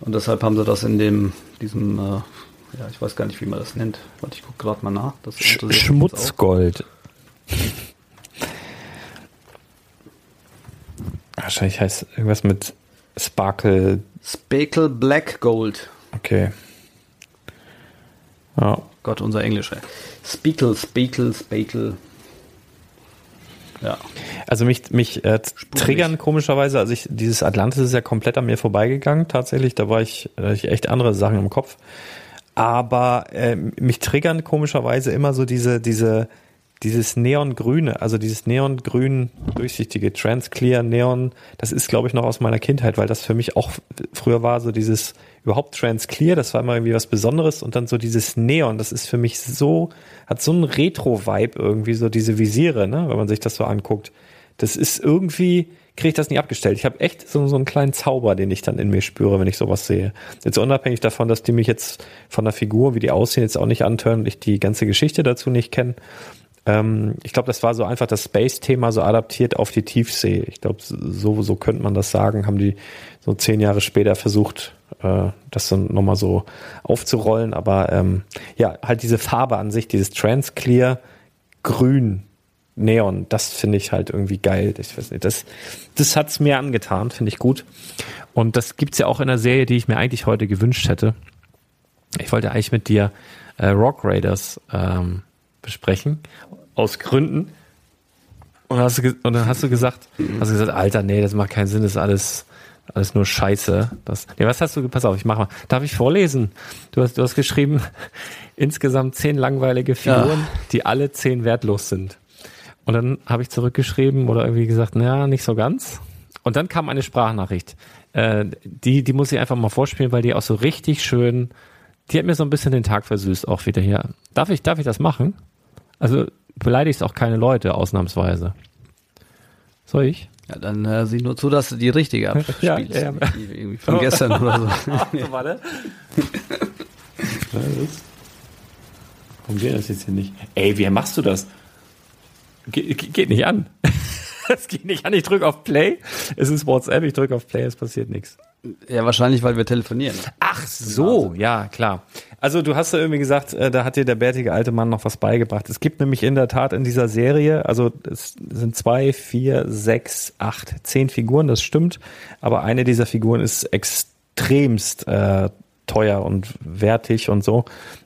Und deshalb haben sie das in dem, diesem, äh, ja, ich weiß gar nicht, wie man das nennt. Warte, ich gucke gerade mal nach. Das Sch Schmutzgold. Wahrscheinlich heißt irgendwas mit Sparkle. Spackle Black Gold. Okay. Ja. Gott, unser Englisch. Ey. Speakle, Speakle, Spackle. Ja. Also mich, mich äh, triggern komischerweise, also ich, dieses Atlantis ist ja komplett an mir vorbeigegangen, tatsächlich. Da war ich, da ich echt andere Sachen im Kopf. Aber äh, mich triggern komischerweise immer so diese, diese, dieses Neongrüne, also dieses Neongrün durchsichtige Transclear Neon, das ist glaube ich noch aus meiner Kindheit, weil das für mich auch früher war so dieses überhaupt Transclear, das war immer irgendwie was Besonderes und dann so dieses Neon, das ist für mich so, hat so einen Retro-Vibe irgendwie, so diese Visiere, ne, wenn man sich das so anguckt. Das ist irgendwie, kriege ich das nicht abgestellt. Ich habe echt so, so einen kleinen Zauber, den ich dann in mir spüre, wenn ich sowas sehe. Jetzt unabhängig davon, dass die mich jetzt von der Figur, wie die aussehen, jetzt auch nicht antören, ich die ganze Geschichte dazu nicht kenne. Ähm, ich glaube, das war so einfach das Space-Thema so adaptiert auf die Tiefsee. Ich glaube, so, so könnte man das sagen, haben die so zehn Jahre später versucht, äh, das dann nochmal so aufzurollen. Aber ähm, ja, halt diese Farbe an sich, dieses Transclear Grün Neon, das finde ich halt irgendwie geil. Ich weiß nicht, das, das hat's mir angetan, finde ich gut. Und das gibt's ja auch in der Serie, die ich mir eigentlich heute gewünscht hätte. Ich wollte eigentlich mit dir äh, Rock Raiders ähm, besprechen, aus Gründen. Und, hast du, und dann hast du gesagt, hast du gesagt, Alter, nee, das macht keinen Sinn, das ist alles, alles nur Scheiße. Das, nee, was hast du, pass auf, ich mach mal. Darf ich vorlesen? Du hast, du hast geschrieben, insgesamt zehn langweilige Figuren, ja. die alle zehn wertlos sind. Und dann habe ich zurückgeschrieben oder irgendwie gesagt, naja, nicht so ganz. Und dann kam eine Sprachnachricht. Äh, die, die muss ich einfach mal vorspielen, weil die auch so richtig schön die hat mir so ein bisschen den Tag versüßt auch wieder hier. Darf ich, darf ich das machen? Also beleidigst auch keine Leute ausnahmsweise. Soll ich? Ja, dann äh, sieh nur zu, dass du die richtige abspielst. Ja, ja. Irgendwie von gestern oder so. so, warte. Warum geht das jetzt hier nicht? Ey, wie machst du das? Ge ge geht nicht an. Es geht nicht an. Ich drücke auf Play. Es ist WhatsApp. Ich drücke auf Play. Es passiert nichts. Ja, wahrscheinlich, weil wir telefonieren. Ach so, ja, klar. Also du hast ja irgendwie gesagt, äh, da hat dir der bärtige alte Mann noch was beigebracht. Es gibt nämlich in der Tat in dieser Serie, also es sind zwei, vier, sechs, acht, zehn Figuren, das stimmt. Aber eine dieser Figuren ist extremst äh, teuer und wertig und so.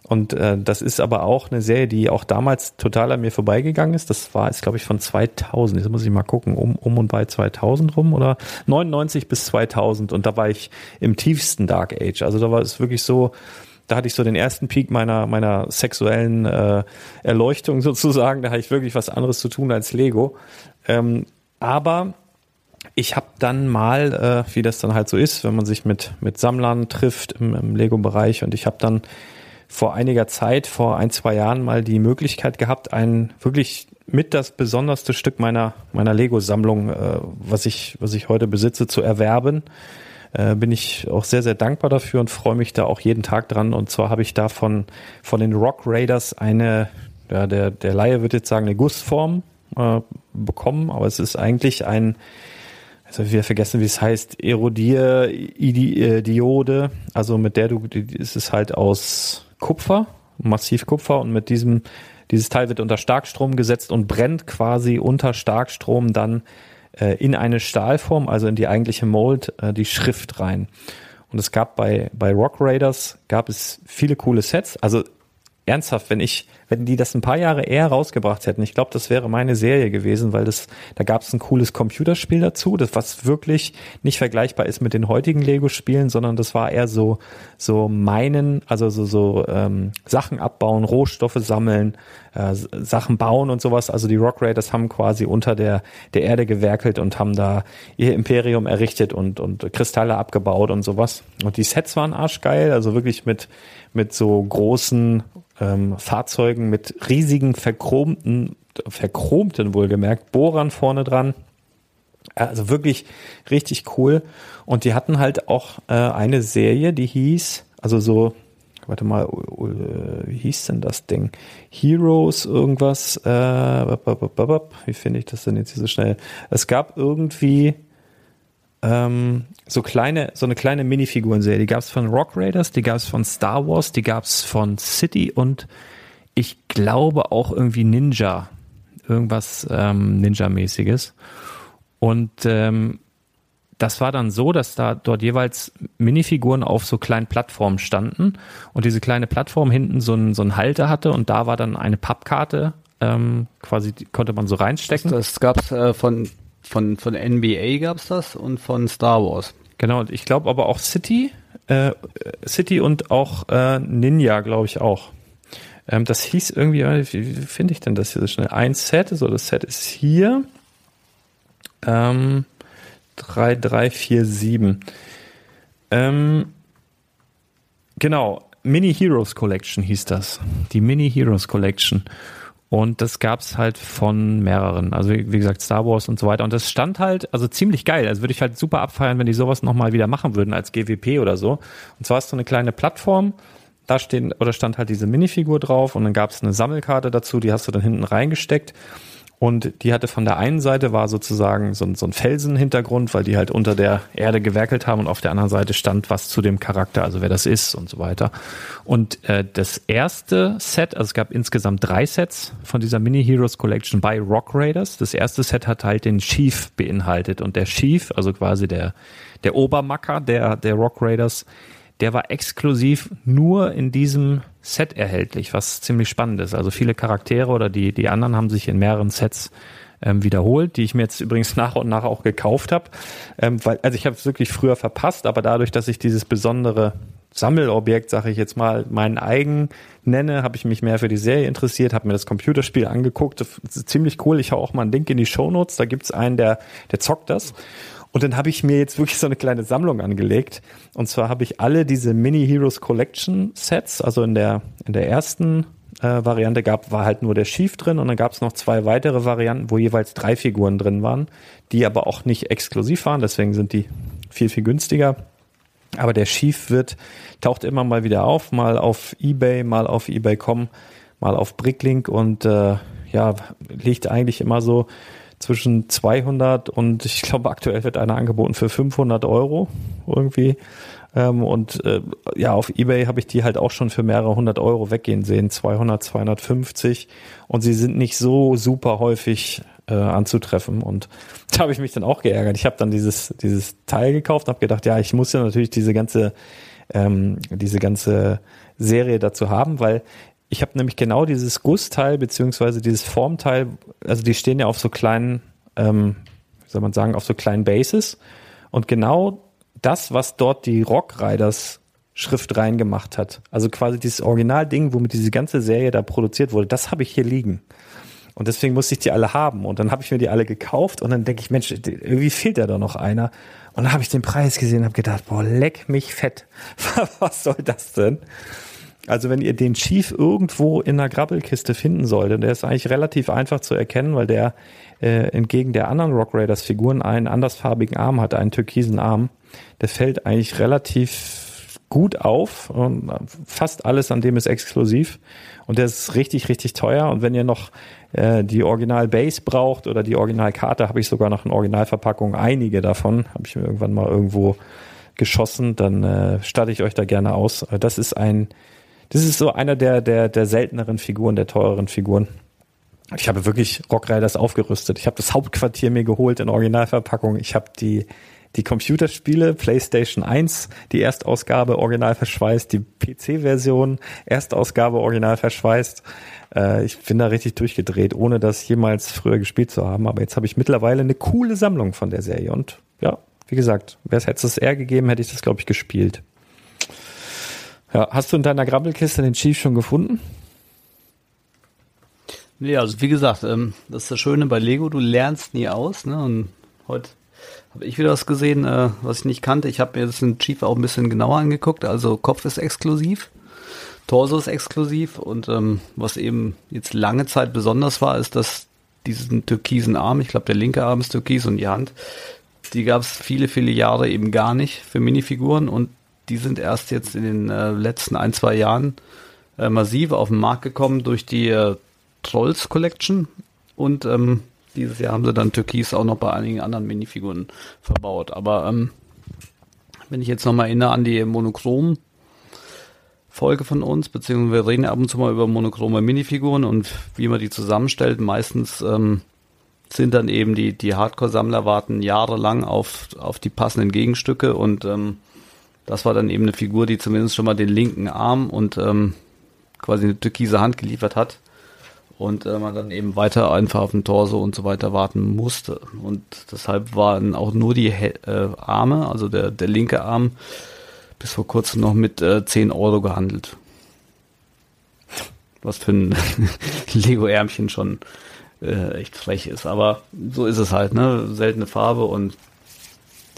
Und äh, das ist aber auch eine Serie, die auch damals total an mir vorbeigegangen ist. Das war jetzt, glaube ich, von 2000. Jetzt muss ich mal gucken, um, um und bei 2000 rum oder 99 bis 2000. Und da war ich im tiefsten Dark Age. Also da war es wirklich so, da hatte ich so den ersten Peak meiner, meiner sexuellen äh, Erleuchtung sozusagen. Da hatte ich wirklich was anderes zu tun als Lego. Ähm, aber ich habe dann mal, äh, wie das dann halt so ist, wenn man sich mit, mit Sammlern trifft im, im Lego-Bereich und ich habe dann vor einiger Zeit, vor ein, zwei Jahren mal die Möglichkeit gehabt, ein wirklich mit das besonderste Stück meiner, meiner Lego-Sammlung, äh, was ich, was ich heute besitze, zu erwerben. Äh, bin ich auch sehr, sehr dankbar dafür und freue mich da auch jeden Tag dran. Und zwar habe ich da von, von den Rock Raiders eine, ja, der, der Laie wird jetzt sagen, eine Gussform äh, bekommen, aber es ist eigentlich ein, also wir vergessen, wie es heißt, Erodier-Diode, also mit der du, ist es halt aus Kupfer, massiv Kupfer und mit diesem, dieses Teil wird unter Starkstrom gesetzt und brennt quasi unter Starkstrom dann äh, in eine Stahlform, also in die eigentliche Mold, äh, die Schrift rein. Und es gab bei, bei Rock Raiders gab es viele coole Sets. Also ernsthaft, wenn ich, wenn die das ein paar Jahre eher rausgebracht hätten, ich glaube, das wäre meine Serie gewesen, weil das, da gab es ein cooles Computerspiel dazu, das was wirklich nicht vergleichbar ist mit den heutigen Lego-Spielen, sondern das war eher so, so meinen, also so, so ähm, Sachen abbauen, Rohstoffe sammeln, äh, Sachen bauen und sowas. Also die Rock Raiders haben quasi unter der, der Erde gewerkelt und haben da ihr Imperium errichtet und, und Kristalle abgebaut und sowas. Und die Sets waren arschgeil, also wirklich mit, mit so großen ähm, Fahrzeugen mit riesigen verchromten, verchromten wohlgemerkt, Bohrern vorne dran. Also wirklich richtig cool. Und die hatten halt auch äh, eine Serie, die hieß, also so, warte mal, wie hieß denn das Ding? Heroes irgendwas, äh, wie finde ich das denn jetzt hier so schnell? Es gab irgendwie ähm, so kleine, so eine kleine Minifigurenserie. Die gab es von Rock Raiders, die gab es von Star Wars, die gab es von City und ich glaube auch irgendwie Ninja. Irgendwas ähm, Ninja-mäßiges. Und ähm, das war dann so, dass da dort jeweils Minifiguren auf so kleinen Plattformen standen und diese kleine Plattform hinten so ein, so ein Halter hatte und da war dann eine Pappkarte, ähm, quasi konnte man so reinstecken. Das, das gab's äh, von von, von NBA gab's das und von Star Wars. Genau, ich glaube aber auch City, äh, City und auch äh, Ninja, glaube ich auch. Ähm, das hieß irgendwie, wie, wie finde ich denn das hier so schnell? Ein Set, so das Set ist hier. Ähm, 3, 3, 4, 7. Ähm, genau, Mini Heroes Collection hieß das. Die Mini Heroes Collection. Und das gab's halt von mehreren. Also wie, wie, gesagt, Star Wars und so weiter. Und das stand halt, also ziemlich geil. Also würde ich halt super abfeiern, wenn die sowas nochmal wieder machen würden als GWP oder so. Und zwar ist so eine kleine Plattform. Da stehen, oder stand halt diese Minifigur drauf und dann gab's eine Sammelkarte dazu, die hast du dann hinten reingesteckt. Und die hatte von der einen Seite war sozusagen so ein, so ein Felsenhintergrund, weil die halt unter der Erde gewerkelt haben und auf der anderen Seite stand was zu dem Charakter, also wer das ist und so weiter. Und äh, das erste Set, also es gab insgesamt drei Sets von dieser Mini Heroes Collection bei Rock Raiders. Das erste Set hat halt den Chief beinhaltet und der Chief, also quasi der der Obermacker der der Rock Raiders, der war exklusiv nur in diesem Set erhältlich, was ziemlich spannend ist. Also viele Charaktere oder die, die anderen haben sich in mehreren Sets ähm, wiederholt, die ich mir jetzt übrigens nach und nach auch gekauft habe. Ähm, weil, also ich habe es wirklich früher verpasst, aber dadurch, dass ich dieses besondere Sammelobjekt, sage ich jetzt mal, meinen eigen nenne, habe ich mich mehr für die Serie interessiert, habe mir das Computerspiel angeguckt. Das ziemlich cool. Ich hau auch mal einen Link in die Show Notes. Da gibt's einen, der, der zockt das. Und dann habe ich mir jetzt wirklich so eine kleine Sammlung angelegt. Und zwar habe ich alle diese Mini Heroes Collection Sets, also in der, in der ersten äh, Variante gab, war halt nur der Chief drin und dann gab es noch zwei weitere Varianten, wo jeweils drei Figuren drin waren, die aber auch nicht exklusiv waren, deswegen sind die viel, viel günstiger. Aber der Chief wird, taucht immer mal wieder auf, mal auf Ebay, mal auf eBay.com, mal auf Bricklink und äh, ja, liegt eigentlich immer so zwischen 200 und ich glaube aktuell wird einer angeboten für 500 Euro irgendwie. Ähm, und äh, ja, auf Ebay habe ich die halt auch schon für mehrere hundert Euro weggehen sehen, 200, 250. Und sie sind nicht so super häufig äh, anzutreffen. Und da habe ich mich dann auch geärgert. Ich habe dann dieses, dieses Teil gekauft und habe gedacht, ja, ich muss ja natürlich diese ganze, ähm, diese ganze Serie dazu haben, weil ich habe nämlich genau dieses Gussteil beziehungsweise dieses Formteil, also die stehen ja auf so kleinen, ähm, wie soll man sagen, auf so kleinen Bases. Und genau das, was dort die Rock Riders Schrift reingemacht hat. Also quasi dieses Originalding, womit diese ganze Serie da produziert wurde, das habe ich hier liegen. Und deswegen musste ich die alle haben. Und dann habe ich mir die alle gekauft und dann denke ich, Mensch, irgendwie fehlt da noch einer. Und dann habe ich den Preis gesehen und habe gedacht, boah, leck mich fett. Was soll das denn? Also wenn ihr den Chief irgendwo in einer Grabbelkiste finden solltet, der ist eigentlich relativ einfach zu erkennen, weil der äh, entgegen der anderen Rock Raiders Figuren einen andersfarbigen Arm hat, einen türkisen Arm. Der fällt eigentlich relativ gut auf. Und fast alles an dem ist exklusiv. Und der ist richtig, richtig teuer. Und wenn ihr noch äh, die Original Base braucht oder die Originalkarte, habe ich sogar noch in Originalverpackung einige davon. Habe ich mir irgendwann mal irgendwo geschossen. Dann äh, starte ich euch da gerne aus. Das ist ein, das ist so einer der, der, der selteneren Figuren, der teureren Figuren. Ich habe wirklich Rock Riders aufgerüstet. Ich habe das Hauptquartier mir geholt in Originalverpackung. Ich habe die die Computerspiele, PlayStation 1, die Erstausgabe original verschweißt, die PC-Version, Erstausgabe original verschweißt. Äh, ich bin da richtig durchgedreht, ohne das jemals früher gespielt zu haben. Aber jetzt habe ich mittlerweile eine coole Sammlung von der Serie. Und ja, wie gesagt, wäre es hätte es eher gegeben, hätte ich das, glaube ich, gespielt. Ja, hast du in deiner Grabbelkiste den Chief schon gefunden? Nee, also wie gesagt, ähm, das ist das Schöne bei Lego, du lernst nie aus, ne? Und heute habe ich wieder was gesehen, äh, was ich nicht kannte. Ich habe mir das in Chief auch ein bisschen genauer angeguckt. Also Kopf ist exklusiv, Torso ist exklusiv und ähm, was eben jetzt lange Zeit besonders war, ist, dass diesen türkisen Arm, ich glaube der linke Arm ist türkis und die Hand, die gab es viele, viele Jahre eben gar nicht für Minifiguren und die sind erst jetzt in den äh, letzten ein, zwei Jahren äh, massiv auf den Markt gekommen durch die äh, Trolls Collection und ähm, dieses Jahr haben sie dann Türkis auch noch bei einigen anderen Minifiguren verbaut. Aber ähm, wenn ich jetzt nochmal erinnere an die Monochrom Folge von uns, beziehungsweise wir reden ab und zu mal über monochrome Minifiguren und wie man die zusammenstellt. Meistens ähm, sind dann eben die, die Hardcore-Sammler warten jahrelang auf, auf die passenden Gegenstücke und ähm, das war dann eben eine Figur, die zumindest schon mal den linken Arm und ähm, quasi eine türkise Hand geliefert hat und äh, man dann eben weiter einfach auf den Torso und so weiter warten musste. Und deshalb waren auch nur die äh, Arme, also der, der linke Arm, bis vor kurzem noch mit äh, 10 Euro gehandelt. Was für ein Lego-Ärmchen schon äh, echt frech ist. Aber so ist es halt, ne? Seltene Farbe und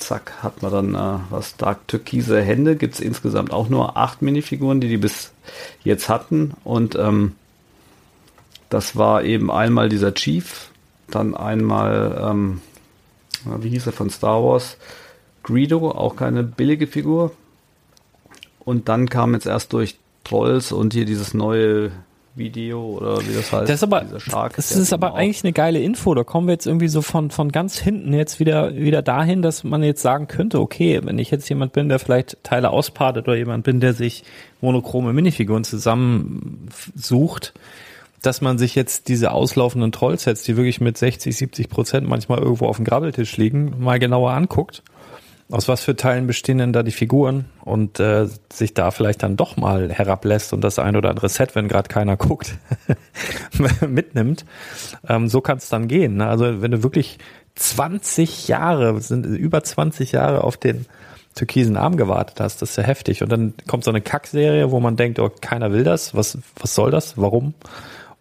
zack, hat man dann äh, was Dark Türkise Hände. Gibt es insgesamt auch nur acht Minifiguren, die die bis jetzt hatten. Und ähm, das war eben einmal dieser Chief, dann einmal, ähm, wie hieß er von Star Wars, Greedo, auch keine billige Figur. Und dann kam jetzt erst durch Trolls und hier dieses neue Video oder wie das heißt. Das ist aber, das ist aber eigentlich eine geile Info. Da kommen wir jetzt irgendwie so von, von ganz hinten jetzt wieder, wieder dahin, dass man jetzt sagen könnte, okay, wenn ich jetzt jemand bin, der vielleicht Teile auspartet oder jemand bin, der sich monochrome Minifiguren zusammensucht, dass man sich jetzt diese auslaufenden Trollsets, die wirklich mit 60, 70 Prozent manchmal irgendwo auf dem Grabbeltisch liegen, mal genauer anguckt. Aus was für Teilen bestehen denn da die Figuren und äh, sich da vielleicht dann doch mal herablässt und das ein oder andere Set, wenn gerade keiner guckt, mitnimmt. Ähm, so kann es dann gehen. Ne? Also wenn du wirklich 20 Jahre, sind über 20 Jahre auf den türkisen Arm gewartet hast, das ist ja heftig. Und dann kommt so eine Kackserie, wo man denkt, oh, keiner will das, was, was soll das, warum?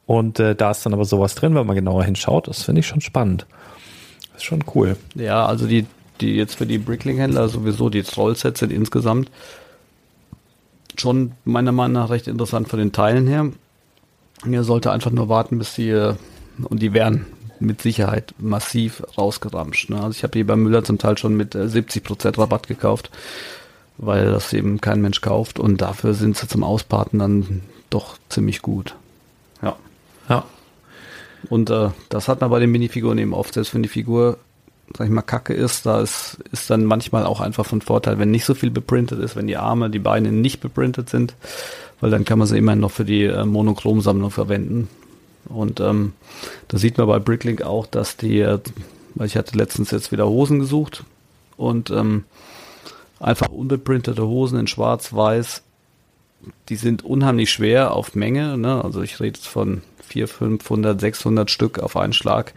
Und äh, da ist dann aber sowas drin, wenn man genauer hinschaut. Das finde ich schon spannend. Das ist schon cool. Ja, also die die jetzt für die Brickling-Händler sowieso die Trollsets sind insgesamt schon meiner Meinung nach recht interessant von den Teilen her. Ihr sollte einfach nur warten, bis die äh, und die werden mit Sicherheit massiv rausgeramscht. Ne? Also ich habe die bei Müller zum Teil schon mit 70% äh, Rabatt gekauft, weil das eben kein Mensch kauft und dafür sind sie zum Ausparten dann doch ziemlich gut. Ja. Ja. Und äh, das hat man bei den Minifiguren eben oft, selbst wenn die Figur, sag ich mal, kacke ist, da ist, ist dann manchmal auch einfach von Vorteil, wenn nicht so viel beprintet ist, wenn die Arme, die Beine nicht beprintet sind, weil dann kann man sie immerhin noch für die äh, Monochromsammlung verwenden. Und ähm, da sieht man bei Bricklink auch, dass die, äh, weil ich hatte letztens jetzt wieder Hosen gesucht und ähm, einfach unbeprintete Hosen in schwarz-weiß, die sind unheimlich schwer auf Menge, ne? also ich rede jetzt von 400, 500, 600 Stück auf einen Schlag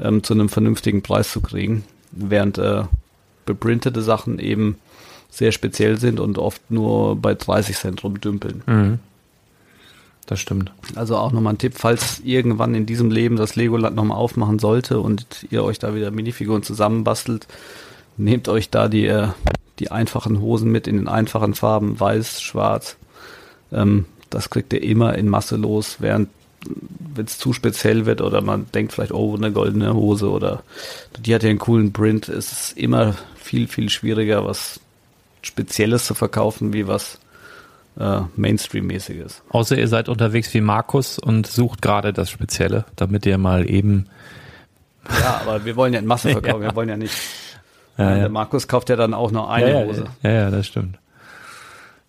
ähm, zu einem vernünftigen Preis zu kriegen, während äh, beprintete Sachen eben sehr speziell sind und oft nur bei 30 Cent rumdümpeln. Mhm. Das stimmt. Also auch nochmal ein Tipp, falls irgendwann in diesem Leben das Legoland nochmal aufmachen sollte und ihr euch da wieder Minifiguren zusammenbastelt, nehmt euch da die, äh, die einfachen Hosen mit in den einfachen Farben, weiß, schwarz. Ähm, das kriegt ihr immer in Masse los, während wenn es zu speziell wird oder man denkt vielleicht, oh, eine goldene Hose oder die hat ja einen coolen Print, ist es immer viel, viel schwieriger, was Spezielles zu verkaufen, wie was äh, Mainstream-mäßiges. Außer ihr seid unterwegs wie Markus und sucht gerade das Spezielle, damit ihr mal eben. Ja, aber wir wollen ja in Masse verkaufen, ja. wir wollen ja nicht. Ja, ja. Der Markus kauft ja dann auch nur eine Hose. Ja, ja, das stimmt.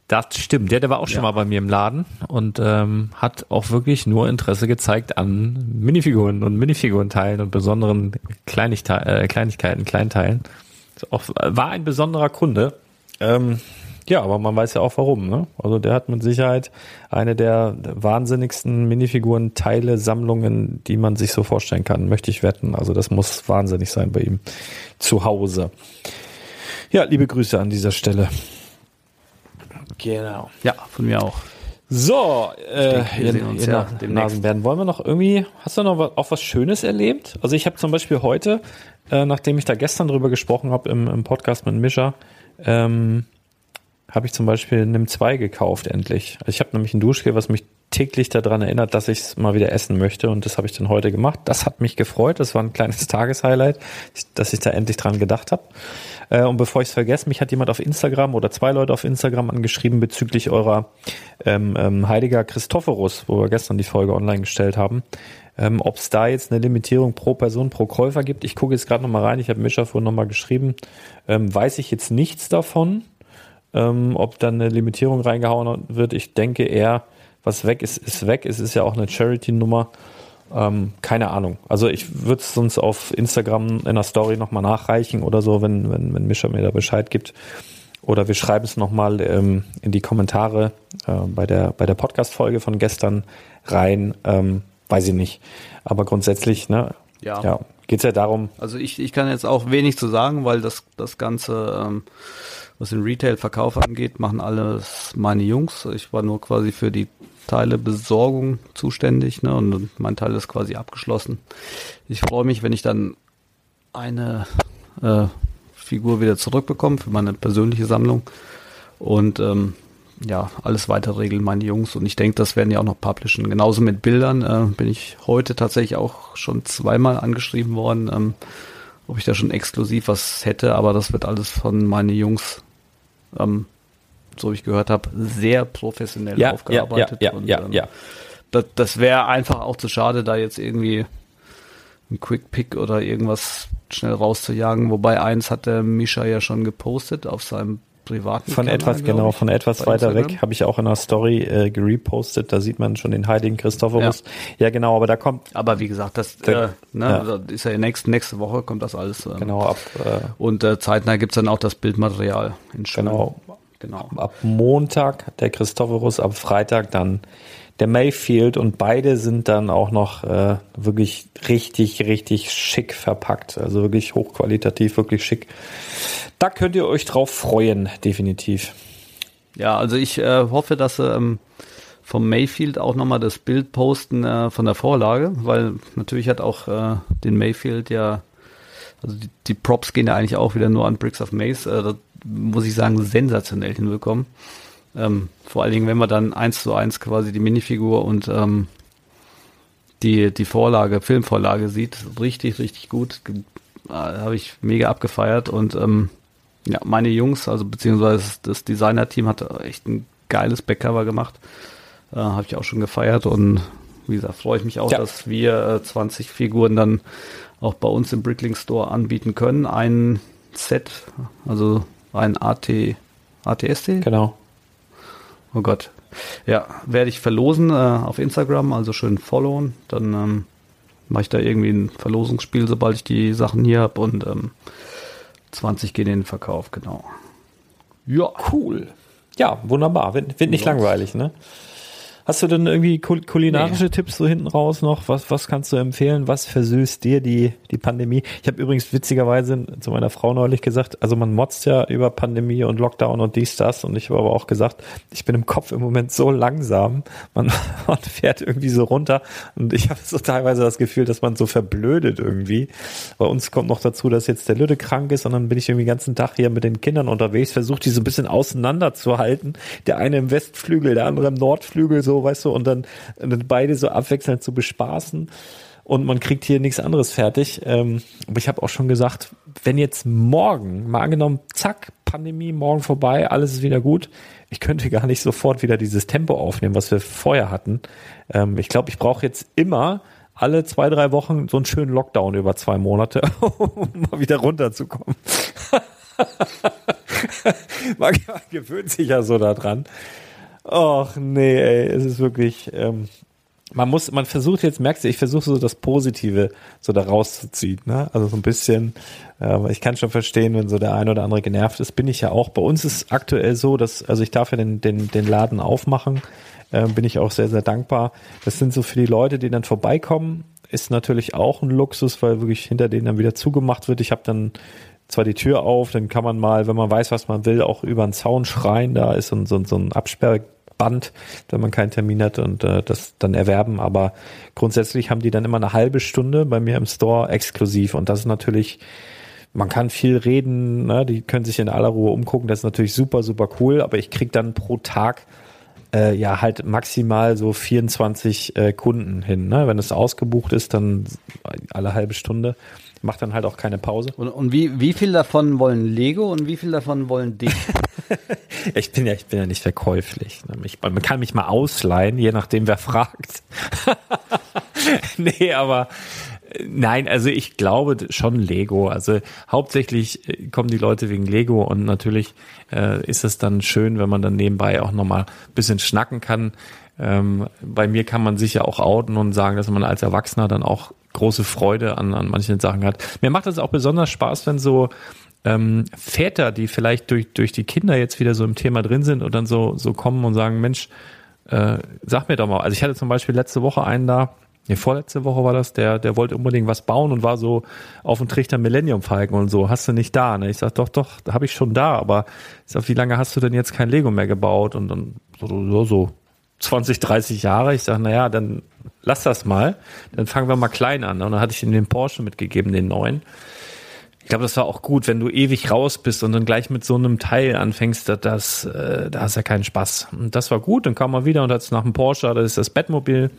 Das stimmt. Der, der war auch schon mal bei mir im Laden und ähm, hat auch wirklich nur Interesse gezeigt an Minifiguren und Minifigurenteilen und besonderen Kleinigte äh, Kleinigkeiten, Kleinteilen. Auch, war ein besonderer Kunde. Ähm, ja, aber man weiß ja auch warum. Ne? Also der hat mit Sicherheit eine der wahnsinnigsten Minifiguren-Teile, Sammlungen, die man sich so vorstellen kann, möchte ich wetten. Also das muss wahnsinnig sein bei ihm zu Hause. Ja, liebe Grüße an dieser Stelle. Genau. Ja, von mir auch. So, äh, wir sehen uns ja Nasenbären. Wollen wir noch irgendwie, hast du noch was, auch was Schönes erlebt? Also ich habe zum Beispiel heute, äh, nachdem ich da gestern drüber gesprochen habe im, im Podcast mit Mischa, ähm, habe ich zum Beispiel NIM 2 gekauft endlich. Also ich habe nämlich ein Duschgel, was mich täglich daran erinnert, dass ich es mal wieder essen möchte und das habe ich dann heute gemacht. Das hat mich gefreut. Das war ein kleines Tageshighlight, dass ich da endlich dran gedacht habe. Äh, und bevor ich es vergesse, mich hat jemand auf Instagram oder zwei Leute auf Instagram angeschrieben bezüglich eurer ähm, ähm, Heiliger Christophorus, wo wir gestern die Folge online gestellt haben. Ähm, Ob es da jetzt eine Limitierung pro Person, pro Käufer gibt. Ich gucke jetzt gerade nochmal rein. Ich habe Mischa vorhin nochmal geschrieben. Ähm, weiß ich jetzt nichts davon. Ähm, ob dann eine Limitierung reingehauen wird, ich denke eher, was weg ist, ist weg. Es ist ja auch eine Charity-Nummer. Ähm, keine Ahnung. Also ich würde es sonst auf Instagram in der Story nochmal nachreichen oder so, wenn, wenn, wenn Mischa mir da Bescheid gibt. Oder wir schreiben es nochmal ähm, in die Kommentare äh, bei der, bei der Podcast-Folge von gestern rein. Ähm, weiß ich nicht. Aber grundsätzlich, ne, ja. ja geht es ja darum. Also ich, ich kann jetzt auch wenig zu sagen, weil das, das Ganze ähm, was den Retail-Verkauf angeht, machen alles meine Jungs. Ich war nur quasi für die Teilebesorgung zuständig ne, und mein Teil ist quasi abgeschlossen. Ich freue mich, wenn ich dann eine äh, Figur wieder zurückbekomme für meine persönliche Sammlung und ähm, ja, alles weiter regeln meine Jungs und ich denke, das werden ja auch noch publishen. Genauso mit Bildern äh, bin ich heute tatsächlich auch schon zweimal angeschrieben worden, ähm, ob ich da schon exklusiv was hätte, aber das wird alles von meine Jungs ähm, so wie ich gehört habe, sehr professionell ja, aufgearbeitet. Ja, ja, und, ja, ähm, ja. Das, das wäre einfach auch zu schade, da jetzt irgendwie ein Quick Pick oder irgendwas schnell rauszujagen. Wobei eins hat der Misha ja schon gepostet auf seinem privaten Von Kanal, etwas, genau, ich, von etwas weiter Instagram. weg habe ich auch in einer Story äh, gerepostet. Da sieht man schon den heiligen Christophorus. Ja. ja, genau, aber da kommt Aber wie gesagt, das Da- äh, ne, ja. das ist ja nächste, nächste Woche kommt das alles. Ähm, genau ab, äh, Und äh, zeitnah gibt's dann auch das Bildmaterial in schön. genau Genau. ab Montag der Christophorus, ab Freitag dann der Mayfield und beide sind dann auch noch äh, wirklich richtig, richtig schick verpackt. Also wirklich hochqualitativ, wirklich schick. Da könnt ihr euch drauf freuen, definitiv. Ja, also ich äh, hoffe, dass ähm, vom Mayfield auch nochmal das Bild posten äh, von der Vorlage, weil natürlich hat auch äh, den Mayfield ja Also die, die Props gehen ja eigentlich auch wieder nur an Bricks of Maze. Äh, muss ich sagen, sensationell hinbekommen. Ähm, vor allen Dingen, wenn man dann eins zu eins quasi die Minifigur und ähm, die, die Vorlage, Filmvorlage sieht, richtig, richtig gut. Äh, Habe ich mega abgefeiert und ähm, ja, meine Jungs, also beziehungsweise das Designer-Team hat echt ein geiles Backcover gemacht. Äh, Habe ich auch schon gefeiert und wie gesagt, freue ich mich auch, ja. dass wir äh, 20 Figuren dann auch bei uns im Brickling Store anbieten können. Ein Set, also ein AT, ATST? Genau. Oh Gott. Ja, werde ich verlosen äh, auf Instagram, also schön followen. Dann ähm, mache ich da irgendwie ein Verlosungsspiel, sobald ich die Sachen hier habe und ähm, 20 gehen in den Verkauf, genau. Ja, cool. Ja, wunderbar. Wird, wird nicht langweilig, ne? Hast du denn irgendwie kulinarische nee. Tipps so hinten raus noch? Was, was kannst du empfehlen? Was versüßt dir die, die Pandemie? Ich habe übrigens witzigerweise zu meiner Frau neulich gesagt, also man motzt ja über Pandemie und Lockdown und dies, das. Und ich habe aber auch gesagt, ich bin im Kopf im Moment so langsam. Man, man fährt irgendwie so runter. Und ich habe so teilweise das Gefühl, dass man so verblödet irgendwie. Bei uns kommt noch dazu, dass jetzt der Lütte krank ist und dann bin ich irgendwie den ganzen Tag hier mit den Kindern unterwegs, versuche die so ein bisschen auseinanderzuhalten. Der eine im Westflügel, der andere im Nordflügel, so weißt du, und dann, dann beide so abwechselnd zu bespaßen und man kriegt hier nichts anderes fertig. Ähm, aber ich habe auch schon gesagt, wenn jetzt morgen, mal angenommen, zack, Pandemie, morgen vorbei, alles ist wieder gut, ich könnte gar nicht sofort wieder dieses Tempo aufnehmen, was wir vorher hatten. Ähm, ich glaube, ich brauche jetzt immer alle zwei, drei Wochen so einen schönen Lockdown über zwei Monate, um mal wieder runterzukommen. man gewöhnt sich ja so daran. Ach nee, ey, es ist wirklich. Ähm, man muss, man versucht jetzt, merkst du, ich versuche so das Positive so da rauszuziehen, ne? Also so ein bisschen, äh, ich kann schon verstehen, wenn so der eine oder andere genervt ist, bin ich ja auch. Bei uns ist aktuell so, dass, also ich darf ja den, den, den Laden aufmachen, äh, bin ich auch sehr, sehr dankbar. Das sind so für die Leute, die dann vorbeikommen, ist natürlich auch ein Luxus, weil wirklich hinter denen dann wieder zugemacht wird. Ich habe dann zwar die Tür auf, dann kann man mal, wenn man weiß, was man will, auch über einen Zaun schreien. Da ist so, so, so ein Absperrband, wenn man keinen Termin hat und äh, das dann erwerben. Aber grundsätzlich haben die dann immer eine halbe Stunde bei mir im Store exklusiv und das ist natürlich man kann viel reden, ne? die können sich in aller Ruhe umgucken, das ist natürlich super, super cool, aber ich krieg dann pro Tag äh, ja halt maximal so 24 äh, Kunden hin. Ne? Wenn es ausgebucht ist, dann alle halbe Stunde macht dann halt auch keine Pause. Und, und wie, wie viel davon wollen Lego und wie viel davon wollen dich? ich bin ja, ich bin ja nicht verkäuflich. Ne? Ich, man kann mich mal ausleihen, je nachdem wer fragt. nee, aber äh, Nein, also ich glaube schon Lego. Also hauptsächlich äh, kommen die Leute wegen Lego und natürlich äh, ist es dann schön, wenn man dann nebenbei auch nochmal ein bisschen schnacken kann. Ähm, bei mir kann man sich ja auch outen und sagen, dass man als Erwachsener dann auch große Freude an, an manchen Sachen hat. Mir macht das auch besonders Spaß, wenn so ähm, Väter, die vielleicht durch, durch die Kinder jetzt wieder so im Thema drin sind und dann so, so kommen und sagen, Mensch, äh, sag mir doch mal. Also ich hatte zum Beispiel letzte Woche einen da, nee, vorletzte Woche war das, der, der wollte unbedingt was bauen und war so auf dem Trichter Millennium Falken und so, hast du nicht da? Ne? Ich sag, doch, doch, da habe ich schon da, aber ich sag, wie lange hast du denn jetzt kein Lego mehr gebaut? Und dann so, so, so 20, 30 Jahre. Ich sage, naja, dann lass das mal. Dann fangen wir mal klein an. Und dann hatte ich ihm den Porsche mitgegeben, den neuen. Ich glaube, das war auch gut, wenn du ewig raus bist und dann gleich mit so einem Teil anfängst, das, äh, da hast ja keinen Spaß. Und das war gut, dann kam er wieder und hat es nach dem Porsche, das ist das Bettmobil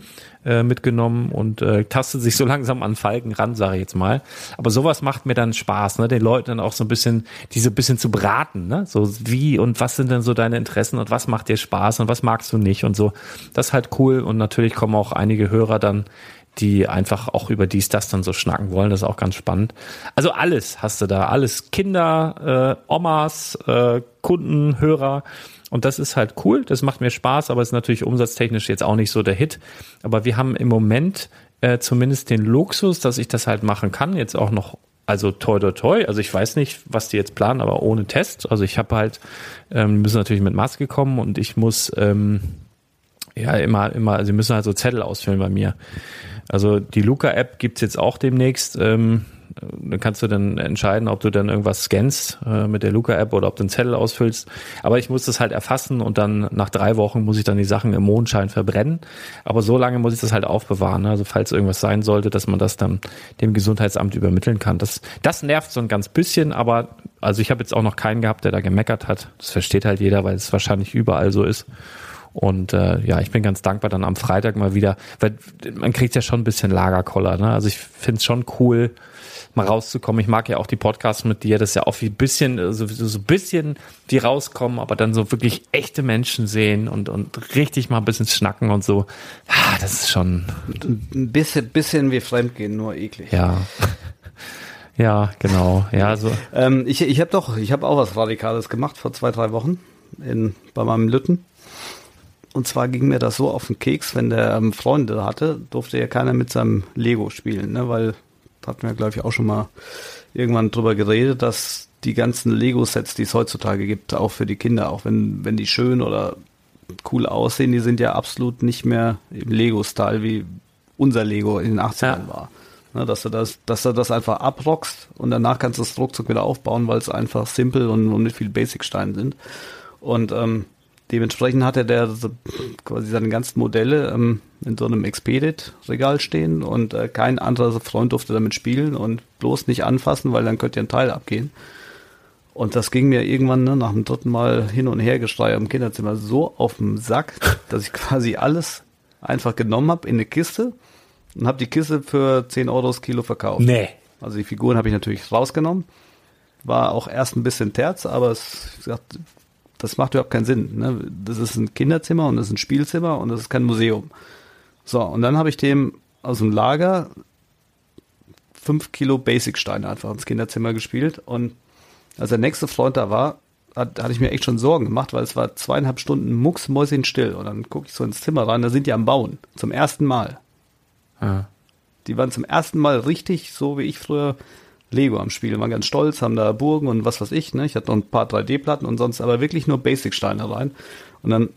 äh, mitgenommen und äh, tastet sich so langsam an Falken ran, sage ich jetzt mal. Aber sowas macht mir dann Spaß, ne, den Leuten dann auch so ein bisschen, diese bisschen zu beraten, ne, so wie und was sind denn so deine Interessen und was macht dir Spaß und was magst du nicht und so. Das ist halt cool und natürlich kommen auch einige Hörer dann die einfach auch über dies, das dann so schnacken wollen. Das ist auch ganz spannend. Also alles hast du da. Alles Kinder, äh, Omas, äh, Kunden, Hörer. Und das ist halt cool. Das macht mir Spaß, aber ist natürlich umsatztechnisch jetzt auch nicht so der Hit. Aber wir haben im Moment äh, zumindest den Luxus, dass ich das halt machen kann. Jetzt auch noch also toi toi toi. Also ich weiß nicht, was die jetzt planen, aber ohne Test. Also ich habe halt, ähm, müssen natürlich mit Maske kommen und ich muss ähm, ja immer, immer, also sie müssen halt so Zettel ausfüllen bei mir. Also die Luca-App gibt's jetzt auch demnächst. Ähm, dann kannst du dann entscheiden, ob du dann irgendwas scannst äh, mit der Luca-App oder ob du einen Zettel ausfüllst. Aber ich muss das halt erfassen und dann nach drei Wochen muss ich dann die Sachen im Mondschein verbrennen. Aber so lange muss ich das halt aufbewahren. Ne? Also falls irgendwas sein sollte, dass man das dann dem Gesundheitsamt übermitteln kann. Das, das nervt so ein ganz bisschen, aber also ich habe jetzt auch noch keinen gehabt, der da gemeckert hat. Das versteht halt jeder, weil es wahrscheinlich überall so ist. Und äh, ja, ich bin ganz dankbar dann am Freitag mal wieder, weil man kriegt ja schon ein bisschen Lagerkoller. Ne? Also ich finde es schon cool, mal rauszukommen. Ich mag ja auch die Podcasts mit dir, das ist ja auch wie ein bisschen, so, so ein bisschen die rauskommen, aber dann so wirklich echte Menschen sehen und, und richtig mal ein bisschen schnacken und so. Ja, das ist schon. Ein bisschen, bisschen wie Fremdgehen, nur eklig. Ja. Ja, genau. Ja, so. Ähm, ich ich habe doch, ich habe auch was Radikales gemacht vor zwei, drei Wochen in, bei meinem Lütten. Und zwar ging mir das so auf den Keks, wenn der ähm, Freunde hatte, durfte ja keiner mit seinem Lego spielen, ne? weil, da hatten wir, glaube ich, auch schon mal irgendwann drüber geredet, dass die ganzen Lego-Sets, die es heutzutage gibt, auch für die Kinder, auch wenn, wenn die schön oder cool aussehen, die sind ja absolut nicht mehr im Lego-Style, wie unser Lego in den 80ern ja. war. Ne, dass du das, dass du das einfach abrockst und danach kannst du das ruckzuck wieder aufbauen, weil es einfach simpel und, und mit viel Basic-Steinen sind. Und ähm, Dementsprechend hatte der quasi seine ganzen Modelle ähm, in so einem Expedit-Regal stehen und äh, kein anderer Freund durfte damit spielen und bloß nicht anfassen, weil dann könnte ja ein Teil abgehen. Und das ging mir irgendwann ne, nach dem dritten Mal hin und her geschrei im Kinderzimmer so auf den Sack, dass ich quasi alles einfach genommen habe in eine Kiste und habe die Kiste für 10 Euro das Kilo verkauft. Nee. Also die Figuren habe ich natürlich rausgenommen. War auch erst ein bisschen Terz, aber es, wie gesagt, das macht überhaupt keinen Sinn. Ne? Das ist ein Kinderzimmer und das ist ein Spielzimmer und das ist kein Museum. So, und dann habe ich dem aus dem Lager fünf Kilo Basic-Steine einfach ins Kinderzimmer gespielt. Und als der nächste Freund da war, hat, hatte ich mir echt schon Sorgen gemacht, weil es war zweieinhalb Stunden mucksmäuschen still. Und dann gucke ich so ins Zimmer rein, da sind die am Bauen. Zum ersten Mal. Ja. Die waren zum ersten Mal richtig so, wie ich früher Lego am Spiel, waren ganz stolz, haben da Burgen und was weiß ich, ne? Ich hatte noch ein paar 3D-Platten und sonst aber wirklich nur Basic-Steine rein. Und dann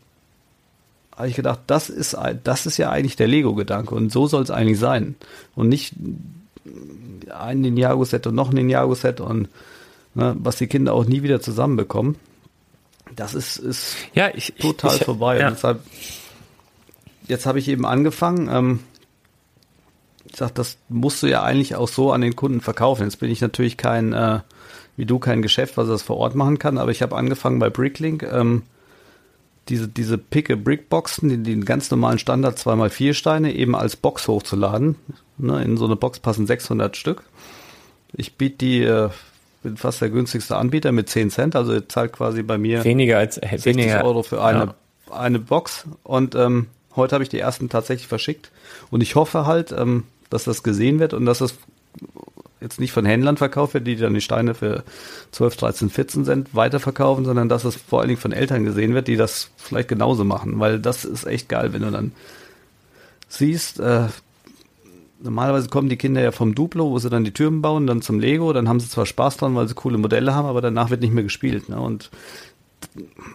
habe ich gedacht, das ist, das ist ja eigentlich der Lego-Gedanke und so soll es eigentlich sein. Und nicht ein Ninjago-Set und noch ein Ninjago-Set und ne, was die Kinder auch nie wieder zusammenbekommen. Das ist, ist ja, ich, total ich, vorbei. Ja. Und deshalb, jetzt habe ich eben angefangen, ähm, ich sag, das musst du ja eigentlich auch so an den Kunden verkaufen. Jetzt bin ich natürlich kein, äh, wie du, kein Geschäft, was das vor Ort machen kann, aber ich habe angefangen bei Bricklink, ähm, diese, diese picke Brickboxen, die, den ganz normalen Standard 2x4 Steine eben als Box hochzuladen. Ne, in so eine Box passen 600 Stück. Ich biete die, äh, bin fast der günstigste Anbieter mit 10 Cent, also ihr zahlt quasi bei mir weniger als äh, 60 weniger, Euro für eine, ja. eine Box und ähm, heute habe ich die ersten tatsächlich verschickt und ich hoffe halt, ähm, dass das gesehen wird und dass das jetzt nicht von Händlern verkauft wird, die dann die Steine für 12, 13, 14 Cent weiterverkaufen, sondern dass es vor allen Dingen von Eltern gesehen wird, die das vielleicht genauso machen, weil das ist echt geil, wenn du dann siehst, äh, normalerweise kommen die Kinder ja vom Duplo, wo sie dann die Türen bauen, dann zum Lego, dann haben sie zwar Spaß dran, weil sie coole Modelle haben, aber danach wird nicht mehr gespielt. Ne? Und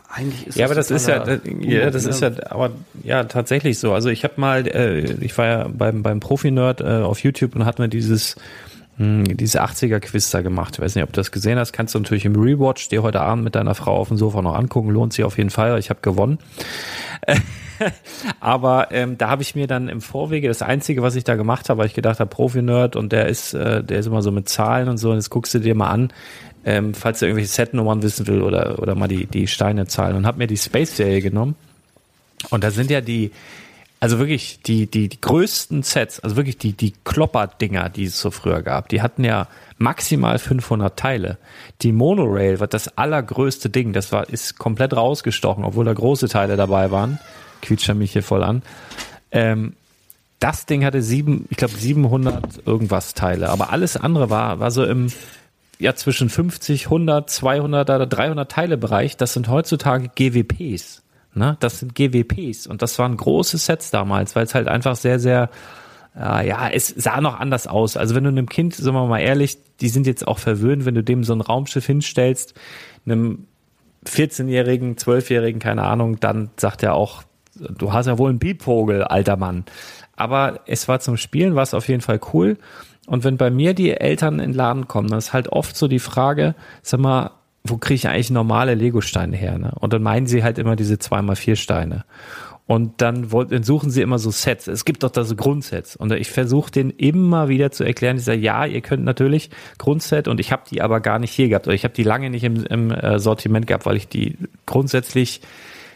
eigentlich ist ja, aber das ist ja, das, ja, das ist ja, aber ja tatsächlich so. Also ich habe mal, äh, ich war ja beim beim Profi-Nerd äh, auf YouTube und hatten wir dieses mh, hm, diese 80er Quiz da gemacht. Ich weiß nicht, ob du das gesehen hast. Kannst du natürlich im Rewatch dir heute Abend mit deiner Frau auf dem Sofa noch angucken. Lohnt sich auf jeden Fall. Ich habe gewonnen. aber ähm, da habe ich mir dann im Vorwege das einzige, was ich da gemacht habe, weil ich gedacht habe, Profi-Nerd und der ist, äh, der ist immer so mit Zahlen und so. Und jetzt guckst du dir mal an, ähm, falls er irgendwelche Set-Nummern wissen will oder, oder mal die, die Steine zahlen und habe mir die Space-Serie genommen. Und da sind ja die, also wirklich die, die, die größten Sets, also wirklich die, die Klopper-Dinger, die es so früher gab, die hatten ja maximal 500 Teile. Die Monorail war das allergrößte Ding, das war, ist komplett rausgestochen, obwohl da große Teile dabei waren. Quietscht mich hier voll an. Ähm, das Ding hatte sieben, ich glaube 700 irgendwas Teile, aber alles andere war, war so im, ja zwischen 50, 100, 200 oder 300 Teile Bereich. Das sind heutzutage GWPs. Ne? Das sind GWPs und das waren große Sets damals, weil es halt einfach sehr, sehr äh, ja, es sah noch anders aus. Also wenn du einem Kind, sagen wir mal ehrlich, die sind jetzt auch verwöhnt, wenn du dem so ein Raumschiff hinstellst, einem 14-Jährigen, 12-Jährigen, keine Ahnung, dann sagt er auch, du hast ja wohl einen Beatvogel, alter Mann. Aber es war zum Spielen, war es auf jeden Fall cool. Und wenn bei mir die Eltern in den Laden kommen, dann ist halt oft so die Frage, sag mal, wo kriege ich eigentlich normale Lego-Steine her? Ne? Und dann meinen sie halt immer diese 2x4 Steine. Und dann, wollten, suchen sie immer so Sets. Es gibt doch da so Grundsets. Und ich versuche denen immer wieder zu erklären, ich sage, ja, ihr könnt natürlich Grundset und ich habe die aber gar nicht hier gehabt. Oder ich habe die lange nicht im, im äh, Sortiment gehabt, weil ich die grundsätzlich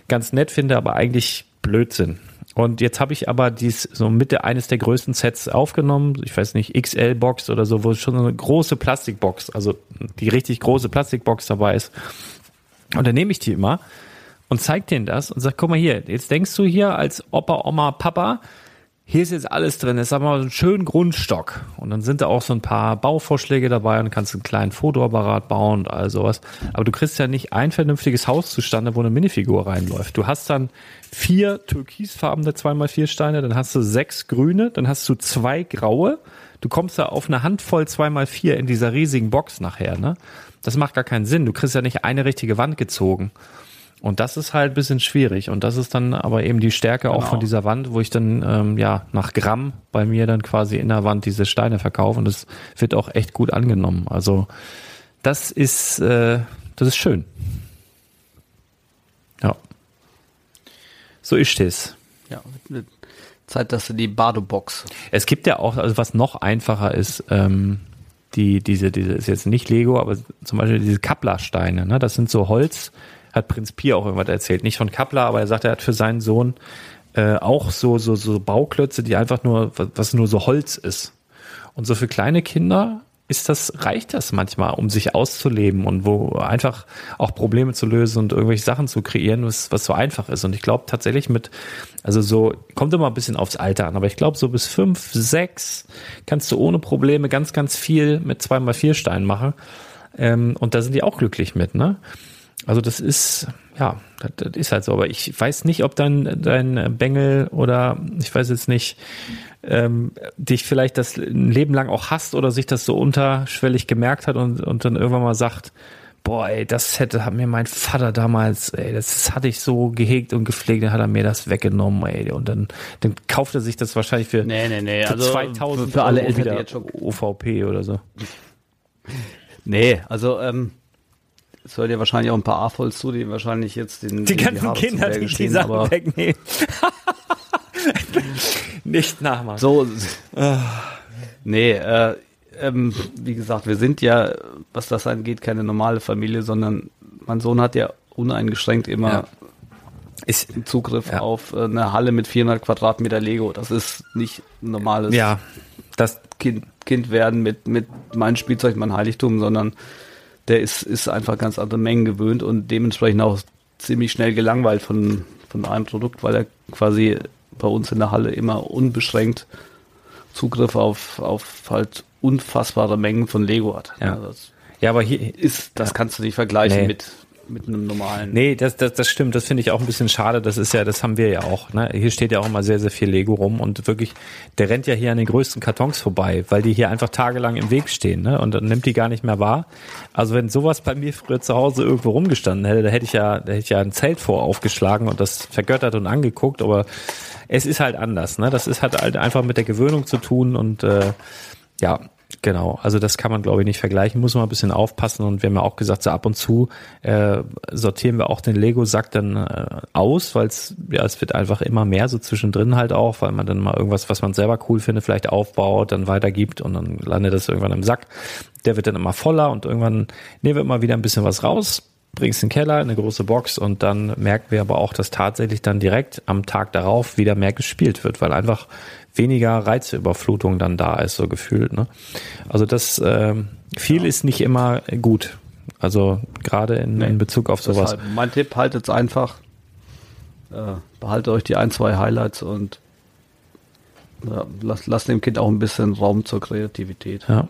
ganz nett finde, aber eigentlich Blödsinn. Und jetzt habe ich aber dies so Mitte eines der größten Sets aufgenommen, ich weiß nicht, XL-Box oder so, wo schon eine große Plastikbox, also die richtig große Plastikbox dabei ist. Und dann nehme ich die immer und zeig denen das und sag, guck mal hier, jetzt denkst du hier als Opa, Oma, Papa, hier ist jetzt alles drin, jetzt haben wir einen schönen Grundstock. Und dann sind da auch so ein paar Bauvorschläge dabei und kannst einen kleinen Fotoapparat bauen und all sowas. Aber du kriegst ja nicht ein vernünftiges Haus zustande, wo eine Minifigur reinläuft. Du hast dann vier türkisfarbene 2x4 Steine, dann hast du sechs grüne, dann hast du zwei graue. Du kommst da auf eine Handvoll 2x4 in dieser riesigen Box nachher, ne? Das macht gar keinen Sinn. Du kriegst ja nicht eine richtige Wand gezogen. Und das ist halt bisschen schwierig. Und das ist dann aber eben die Stärke genau. auch von genau. dieser Wand, wo ich dann ähm, ja nach Gramm bei mir dann quasi in der Wand diese Steine verkaufe. Und das wird auch echt gut angenommen. Also das ist, äh, das ist schön. Ja. So ist es. Ja, Zeit, dass du die Bado-Box. Es gibt ja auch, also was noch einfacher ist, ähm, die, diese, diese, ist jetzt nicht Lego, aber zum Beispiel diese Kapplersteine, ne? Das sind so Holz, hat Prinz Pi auch irgendwas erzählt. Nicht von Kappler, aber er sagt, er hat für seinen Sohn äh, auch so, so, so Bauklötze, die einfach nur, was nur so Holz ist. Und so für kleine Kinder ist das, reicht das manchmal, um sich auszuleben und wo einfach auch Probleme zu lösen und irgendwelche Sachen zu kreieren, was, was so einfach ist. Und ich glaube tatsächlich mit, also so, kommt immer ein bisschen aufs Alter an, aber ich glaube so bis fünf, sechs kannst du ohne Probleme ganz, ganz viel mit zwei mal vier Steinen machen. Ähm, und da sind die auch glücklich mit, ne? Also das ist, ja, das, das, ist halt so. Aber ich weiß nicht, ob dein, dein Bengel oder ich weiß jetzt nicht, ähm, dich vielleicht das ein Leben lang auch hasst oder sich das so unterschwellig gemerkt hat und, und dann irgendwann mal sagt, boah, ey, das hätte, hat mir mein Vater damals, ey, das hatte ich so gehegt und gepflegt, dann hat er mir das weggenommen, ey, und dann, dann kauft er sich das wahrscheinlich für, nee, nee, nee. für also 2000 für, für alle Eltern jetzt schon OVP oder so. Nee, also, ähm, es hört ja wahrscheinlich auch ein paar A-Volls zu, die wahrscheinlich jetzt den die ganzen die Kinder, die die Sachen wegnehmen. Nicht nachmachen. So, nee, äh, ähm, wie gesagt, wir sind ja, was das angeht, keine normale Familie, sondern mein Sohn hat ja uneingeschränkt immer ja. ist, Zugriff ja. auf äh, eine Halle mit 400 Quadratmeter Lego. Das ist nicht normales ja, das kind, kind werden mit, mit meinem Spielzeug, mein Heiligtum, sondern der ist, ist einfach ganz andere Mengen gewöhnt und dementsprechend auch ziemlich schnell gelangweilt von, von einem Produkt, weil er quasi bei uns in der Halle immer unbeschränkt Zugriff auf, auf halt unfassbare Mengen von Lego hat. Ja, ja aber hier ist, das kannst du nicht vergleichen nee. mit mit einem normalen. Nee, das, das, das stimmt. Das finde ich auch ein bisschen schade. Das ist ja, das haben wir ja auch. Ne? Hier steht ja auch immer sehr, sehr viel Lego rum und wirklich, der rennt ja hier an den größten Kartons vorbei, weil die hier einfach tagelang im Weg stehen ne? und dann nimmt die gar nicht mehr wahr. Also wenn sowas bei mir früher zu Hause irgendwo rumgestanden hätte, da hätte ich ja, da hätte ich ja ein Zelt vor aufgeschlagen und das vergöttert und angeguckt, aber es ist halt anders. Ne? Das ist halt, einfach mit der Gewöhnung zu tun und äh, ja, Genau, also das kann man glaube ich nicht vergleichen, muss man ein bisschen aufpassen und wir haben ja auch gesagt, so ab und zu äh, sortieren wir auch den Lego-Sack dann äh, aus, weil es ja, es wird einfach immer mehr so zwischendrin halt auch, weil man dann mal irgendwas, was man selber cool findet, vielleicht aufbaut, dann weitergibt und dann landet das irgendwann im Sack. Der wird dann immer voller und irgendwann nehmen wir immer wieder ein bisschen was raus, bringst in den Keller, in eine große Box und dann merken wir aber auch, dass tatsächlich dann direkt am Tag darauf wieder mehr gespielt wird, weil einfach weniger Reizüberflutung dann da ist, so gefühlt. Ne? Also das äh, viel ja. ist nicht immer gut. Also gerade in, nee, in Bezug auf sowas. Deshalb, mein Tipp, haltet es einfach. Äh, behaltet euch die ein, zwei Highlights und ja, lasst, lasst dem Kind auch ein bisschen Raum zur Kreativität. Ja.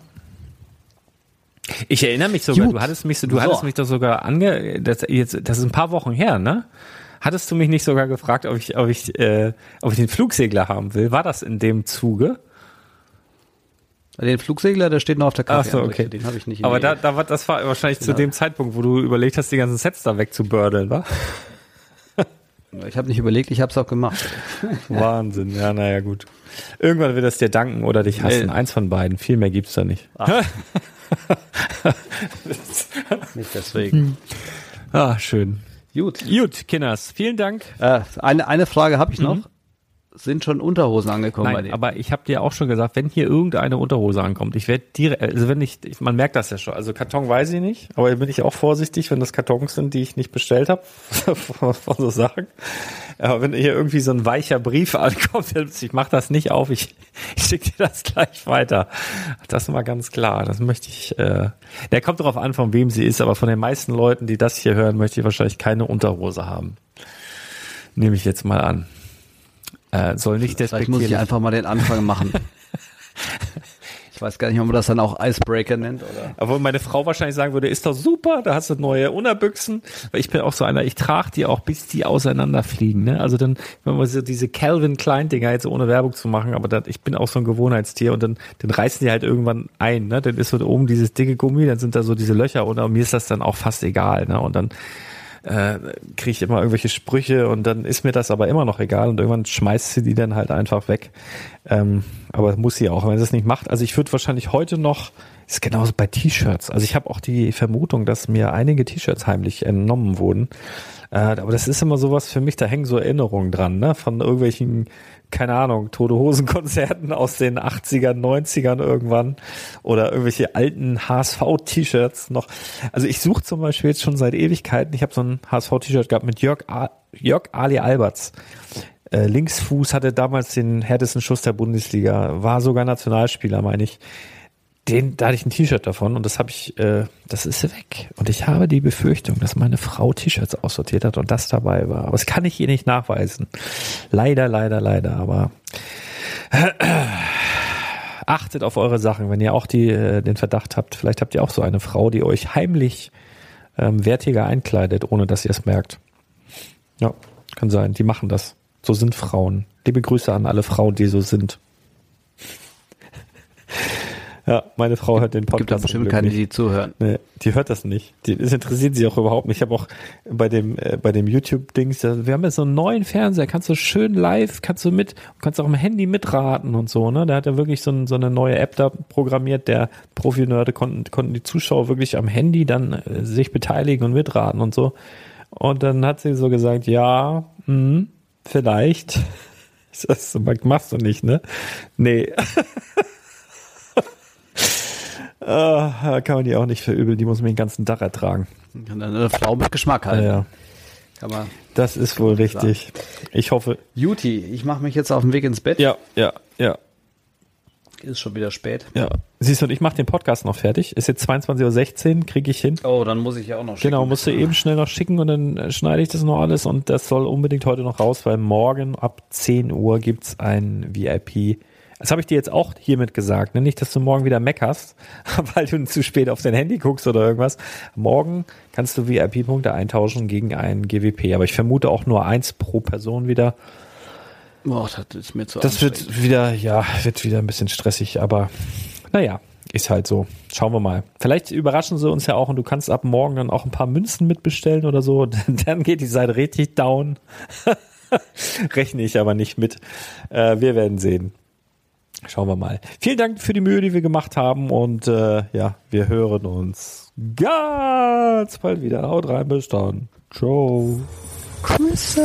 Ich erinnere mich sogar, Gut. du hattest mich, du so. hattest mich doch sogar ange, das, jetzt, das ist ein paar Wochen her, ne? Hattest du mich nicht sogar gefragt, ob ich, ob ich, äh, ob ich den Flugsegler haben will? War das in dem Zuge? Den Flugsegler, der steht noch auf der Karte. Ach so, okay. Den habe ich nicht. Aber da, da war, das war wahrscheinlich genau. zu dem Zeitpunkt, wo du überlegt hast, die ganzen Sets da wegzubördeln, wa? Ich habe nicht überlegt, ich habe es auch gemacht. Wahnsinn, ja, naja, gut. Irgendwann wird es dir danken oder dich hassen. Nee. Eins von beiden. Viel mehr gibt's da nicht. Nicht deswegen. Ah, schön. Gut. Gut, Kinders, vielen Dank. Äh, eine, eine Frage habe ich noch. Sind schon Unterhosen angekommen bei Nein, dir? aber ich habe dir auch schon gesagt, wenn hier irgendeine Unterhose ankommt, ich werde direkt, also wenn ich, ich, man merkt das ja schon, also Karton weiß ich nicht, aber da bin ich auch vorsichtig, wenn das Kartons sind, die ich nicht bestellt habe, von so Sachen. Aber wenn hier irgendwie so ein weicher Brief ankommt, ich mache das nicht auf, ich, ich schicke dir das gleich weiter. Das ist mal ganz klar, das möchte ich, äh, der kommt darauf an, von wem sie ist, aber von den meisten Leuten, die das hier hören, möchte ich wahrscheinlich keine Unterhose haben. Nehme ich jetzt mal an. Äh, soll nicht Vielleicht muss ich despektierlich einfach mal den Anfang machen. ich weiß gar nicht, ob man das dann auch Icebreaker nennt oder. Obwohl meine Frau wahrscheinlich sagen würde, ist doch super, da hast du neue Unterbüchsen. Weil ich bin auch so einer, ich trage die auch, bis die auseinanderfliegen. Ne? Also dann, wenn man so diese Calvin Klein Dinger jetzt ohne Werbung zu machen, aber das, ich bin auch so ein Gewohnheitstier und dann, dann reißen die halt irgendwann ein. Ne? Dann ist so oben dieses dicke Gummi, dann sind da so diese Löcher und mir ist das dann auch fast egal. Ne? Und dann äh, kriege ich immer irgendwelche Sprüche und dann ist mir das aber immer noch egal und irgendwann schmeißt sie die dann halt einfach weg. Ähm, aber muss sie auch, wenn sie es nicht macht. Also ich würde wahrscheinlich heute noch, ist genauso bei T-Shirts. Also ich habe auch die Vermutung, dass mir einige T-Shirts heimlich entnommen wurden. Äh, aber das ist immer sowas für mich, da hängen so Erinnerungen dran, ne? Von irgendwelchen, keine Ahnung, Tote Hosen Konzerten aus den 80ern, 90ern irgendwann oder irgendwelche alten HSV-T-Shirts noch. Also ich suche zum Beispiel jetzt schon seit Ewigkeiten, ich habe so ein HSV-T-Shirt gehabt mit Jörg, Jörg Ali Alberts. Äh, Linksfuß hatte damals den härtesten Schuss der Bundesliga, war sogar Nationalspieler, meine ich. Den, da hatte ich ein T-Shirt davon und das habe ich, äh, das ist weg. Und ich habe die Befürchtung, dass meine Frau T-Shirts aussortiert hat und das dabei war. Aber das kann ich ihr nicht nachweisen. Leider, leider, leider. Aber achtet auf eure Sachen, wenn ihr auch die, äh, den Verdacht habt. Vielleicht habt ihr auch so eine Frau, die euch heimlich ähm, wertiger einkleidet, ohne dass ihr es merkt. Ja, kann sein. Die machen das. So sind Frauen. Liebe Grüße an alle Frauen, die so sind. Ja, meine Frau hört den Podcast. Gibt da bestimmt keine, die zuhören. Nee, die hört das nicht. Die, das interessiert sie auch überhaupt nicht. Ich habe auch bei dem äh, bei dem YouTube-Dings, wir haben jetzt so einen neuen Fernseher, kannst du schön live, kannst du mit, kannst auch im Handy mitraten und so, ne? Da hat er wirklich so, ein, so eine neue App da programmiert, der Profi-Nerde konnten, konnten die Zuschauer wirklich am Handy dann äh, sich beteiligen und mitraten und so. Und dann hat sie so gesagt, ja, mh, vielleicht. Ich sag so, Mike, machst du nicht, ne? Nee. Ah, kann man die auch nicht verübeln, die muss mir den ganzen Tag ertragen. Eine Frau mit Geschmack halt. Ja, man. das ist wohl richtig. Ich hoffe. Juti, ich mache mich jetzt auf den Weg ins Bett. Ja, ja, ja, Ist schon wieder spät. ja. Siehst du, ich mache den Podcast noch fertig. Ist jetzt 22.16 Uhr, kriege ich hin. Oh, dann muss ich ja auch noch Genau, schicken. musst du eben schnell noch schicken und dann äh, schneide ich das noch alles und das soll unbedingt heute noch raus, weil morgen ab 10 Uhr gibt's ein VIP. Das habe ich dir jetzt auch hiermit gesagt, ne? nicht, dass du morgen wieder meckerst, weil du zu spät auf dein Handy guckst oder irgendwas. Morgen kannst du VIP-Punkte eintauschen gegen ein GWP, aber ich vermute auch nur eins pro Person wieder. Boah, das ist mir zu Das wird wieder, ja, wird wieder ein bisschen stressig, aber naja, ist halt so. Schauen wir mal. Vielleicht überraschen sie uns ja auch und du kannst ab morgen dann auch ein paar Münzen mitbestellen oder so. Dann geht die Seite richtig down. Rechne ich aber nicht mit. Äh, wir werden sehen. Schauen wir mal. Vielen Dank für die Mühe, die wir gemacht haben und äh, ja, wir hören uns ganz bald wieder. Haut rein, bis dann. Ciao. Chris.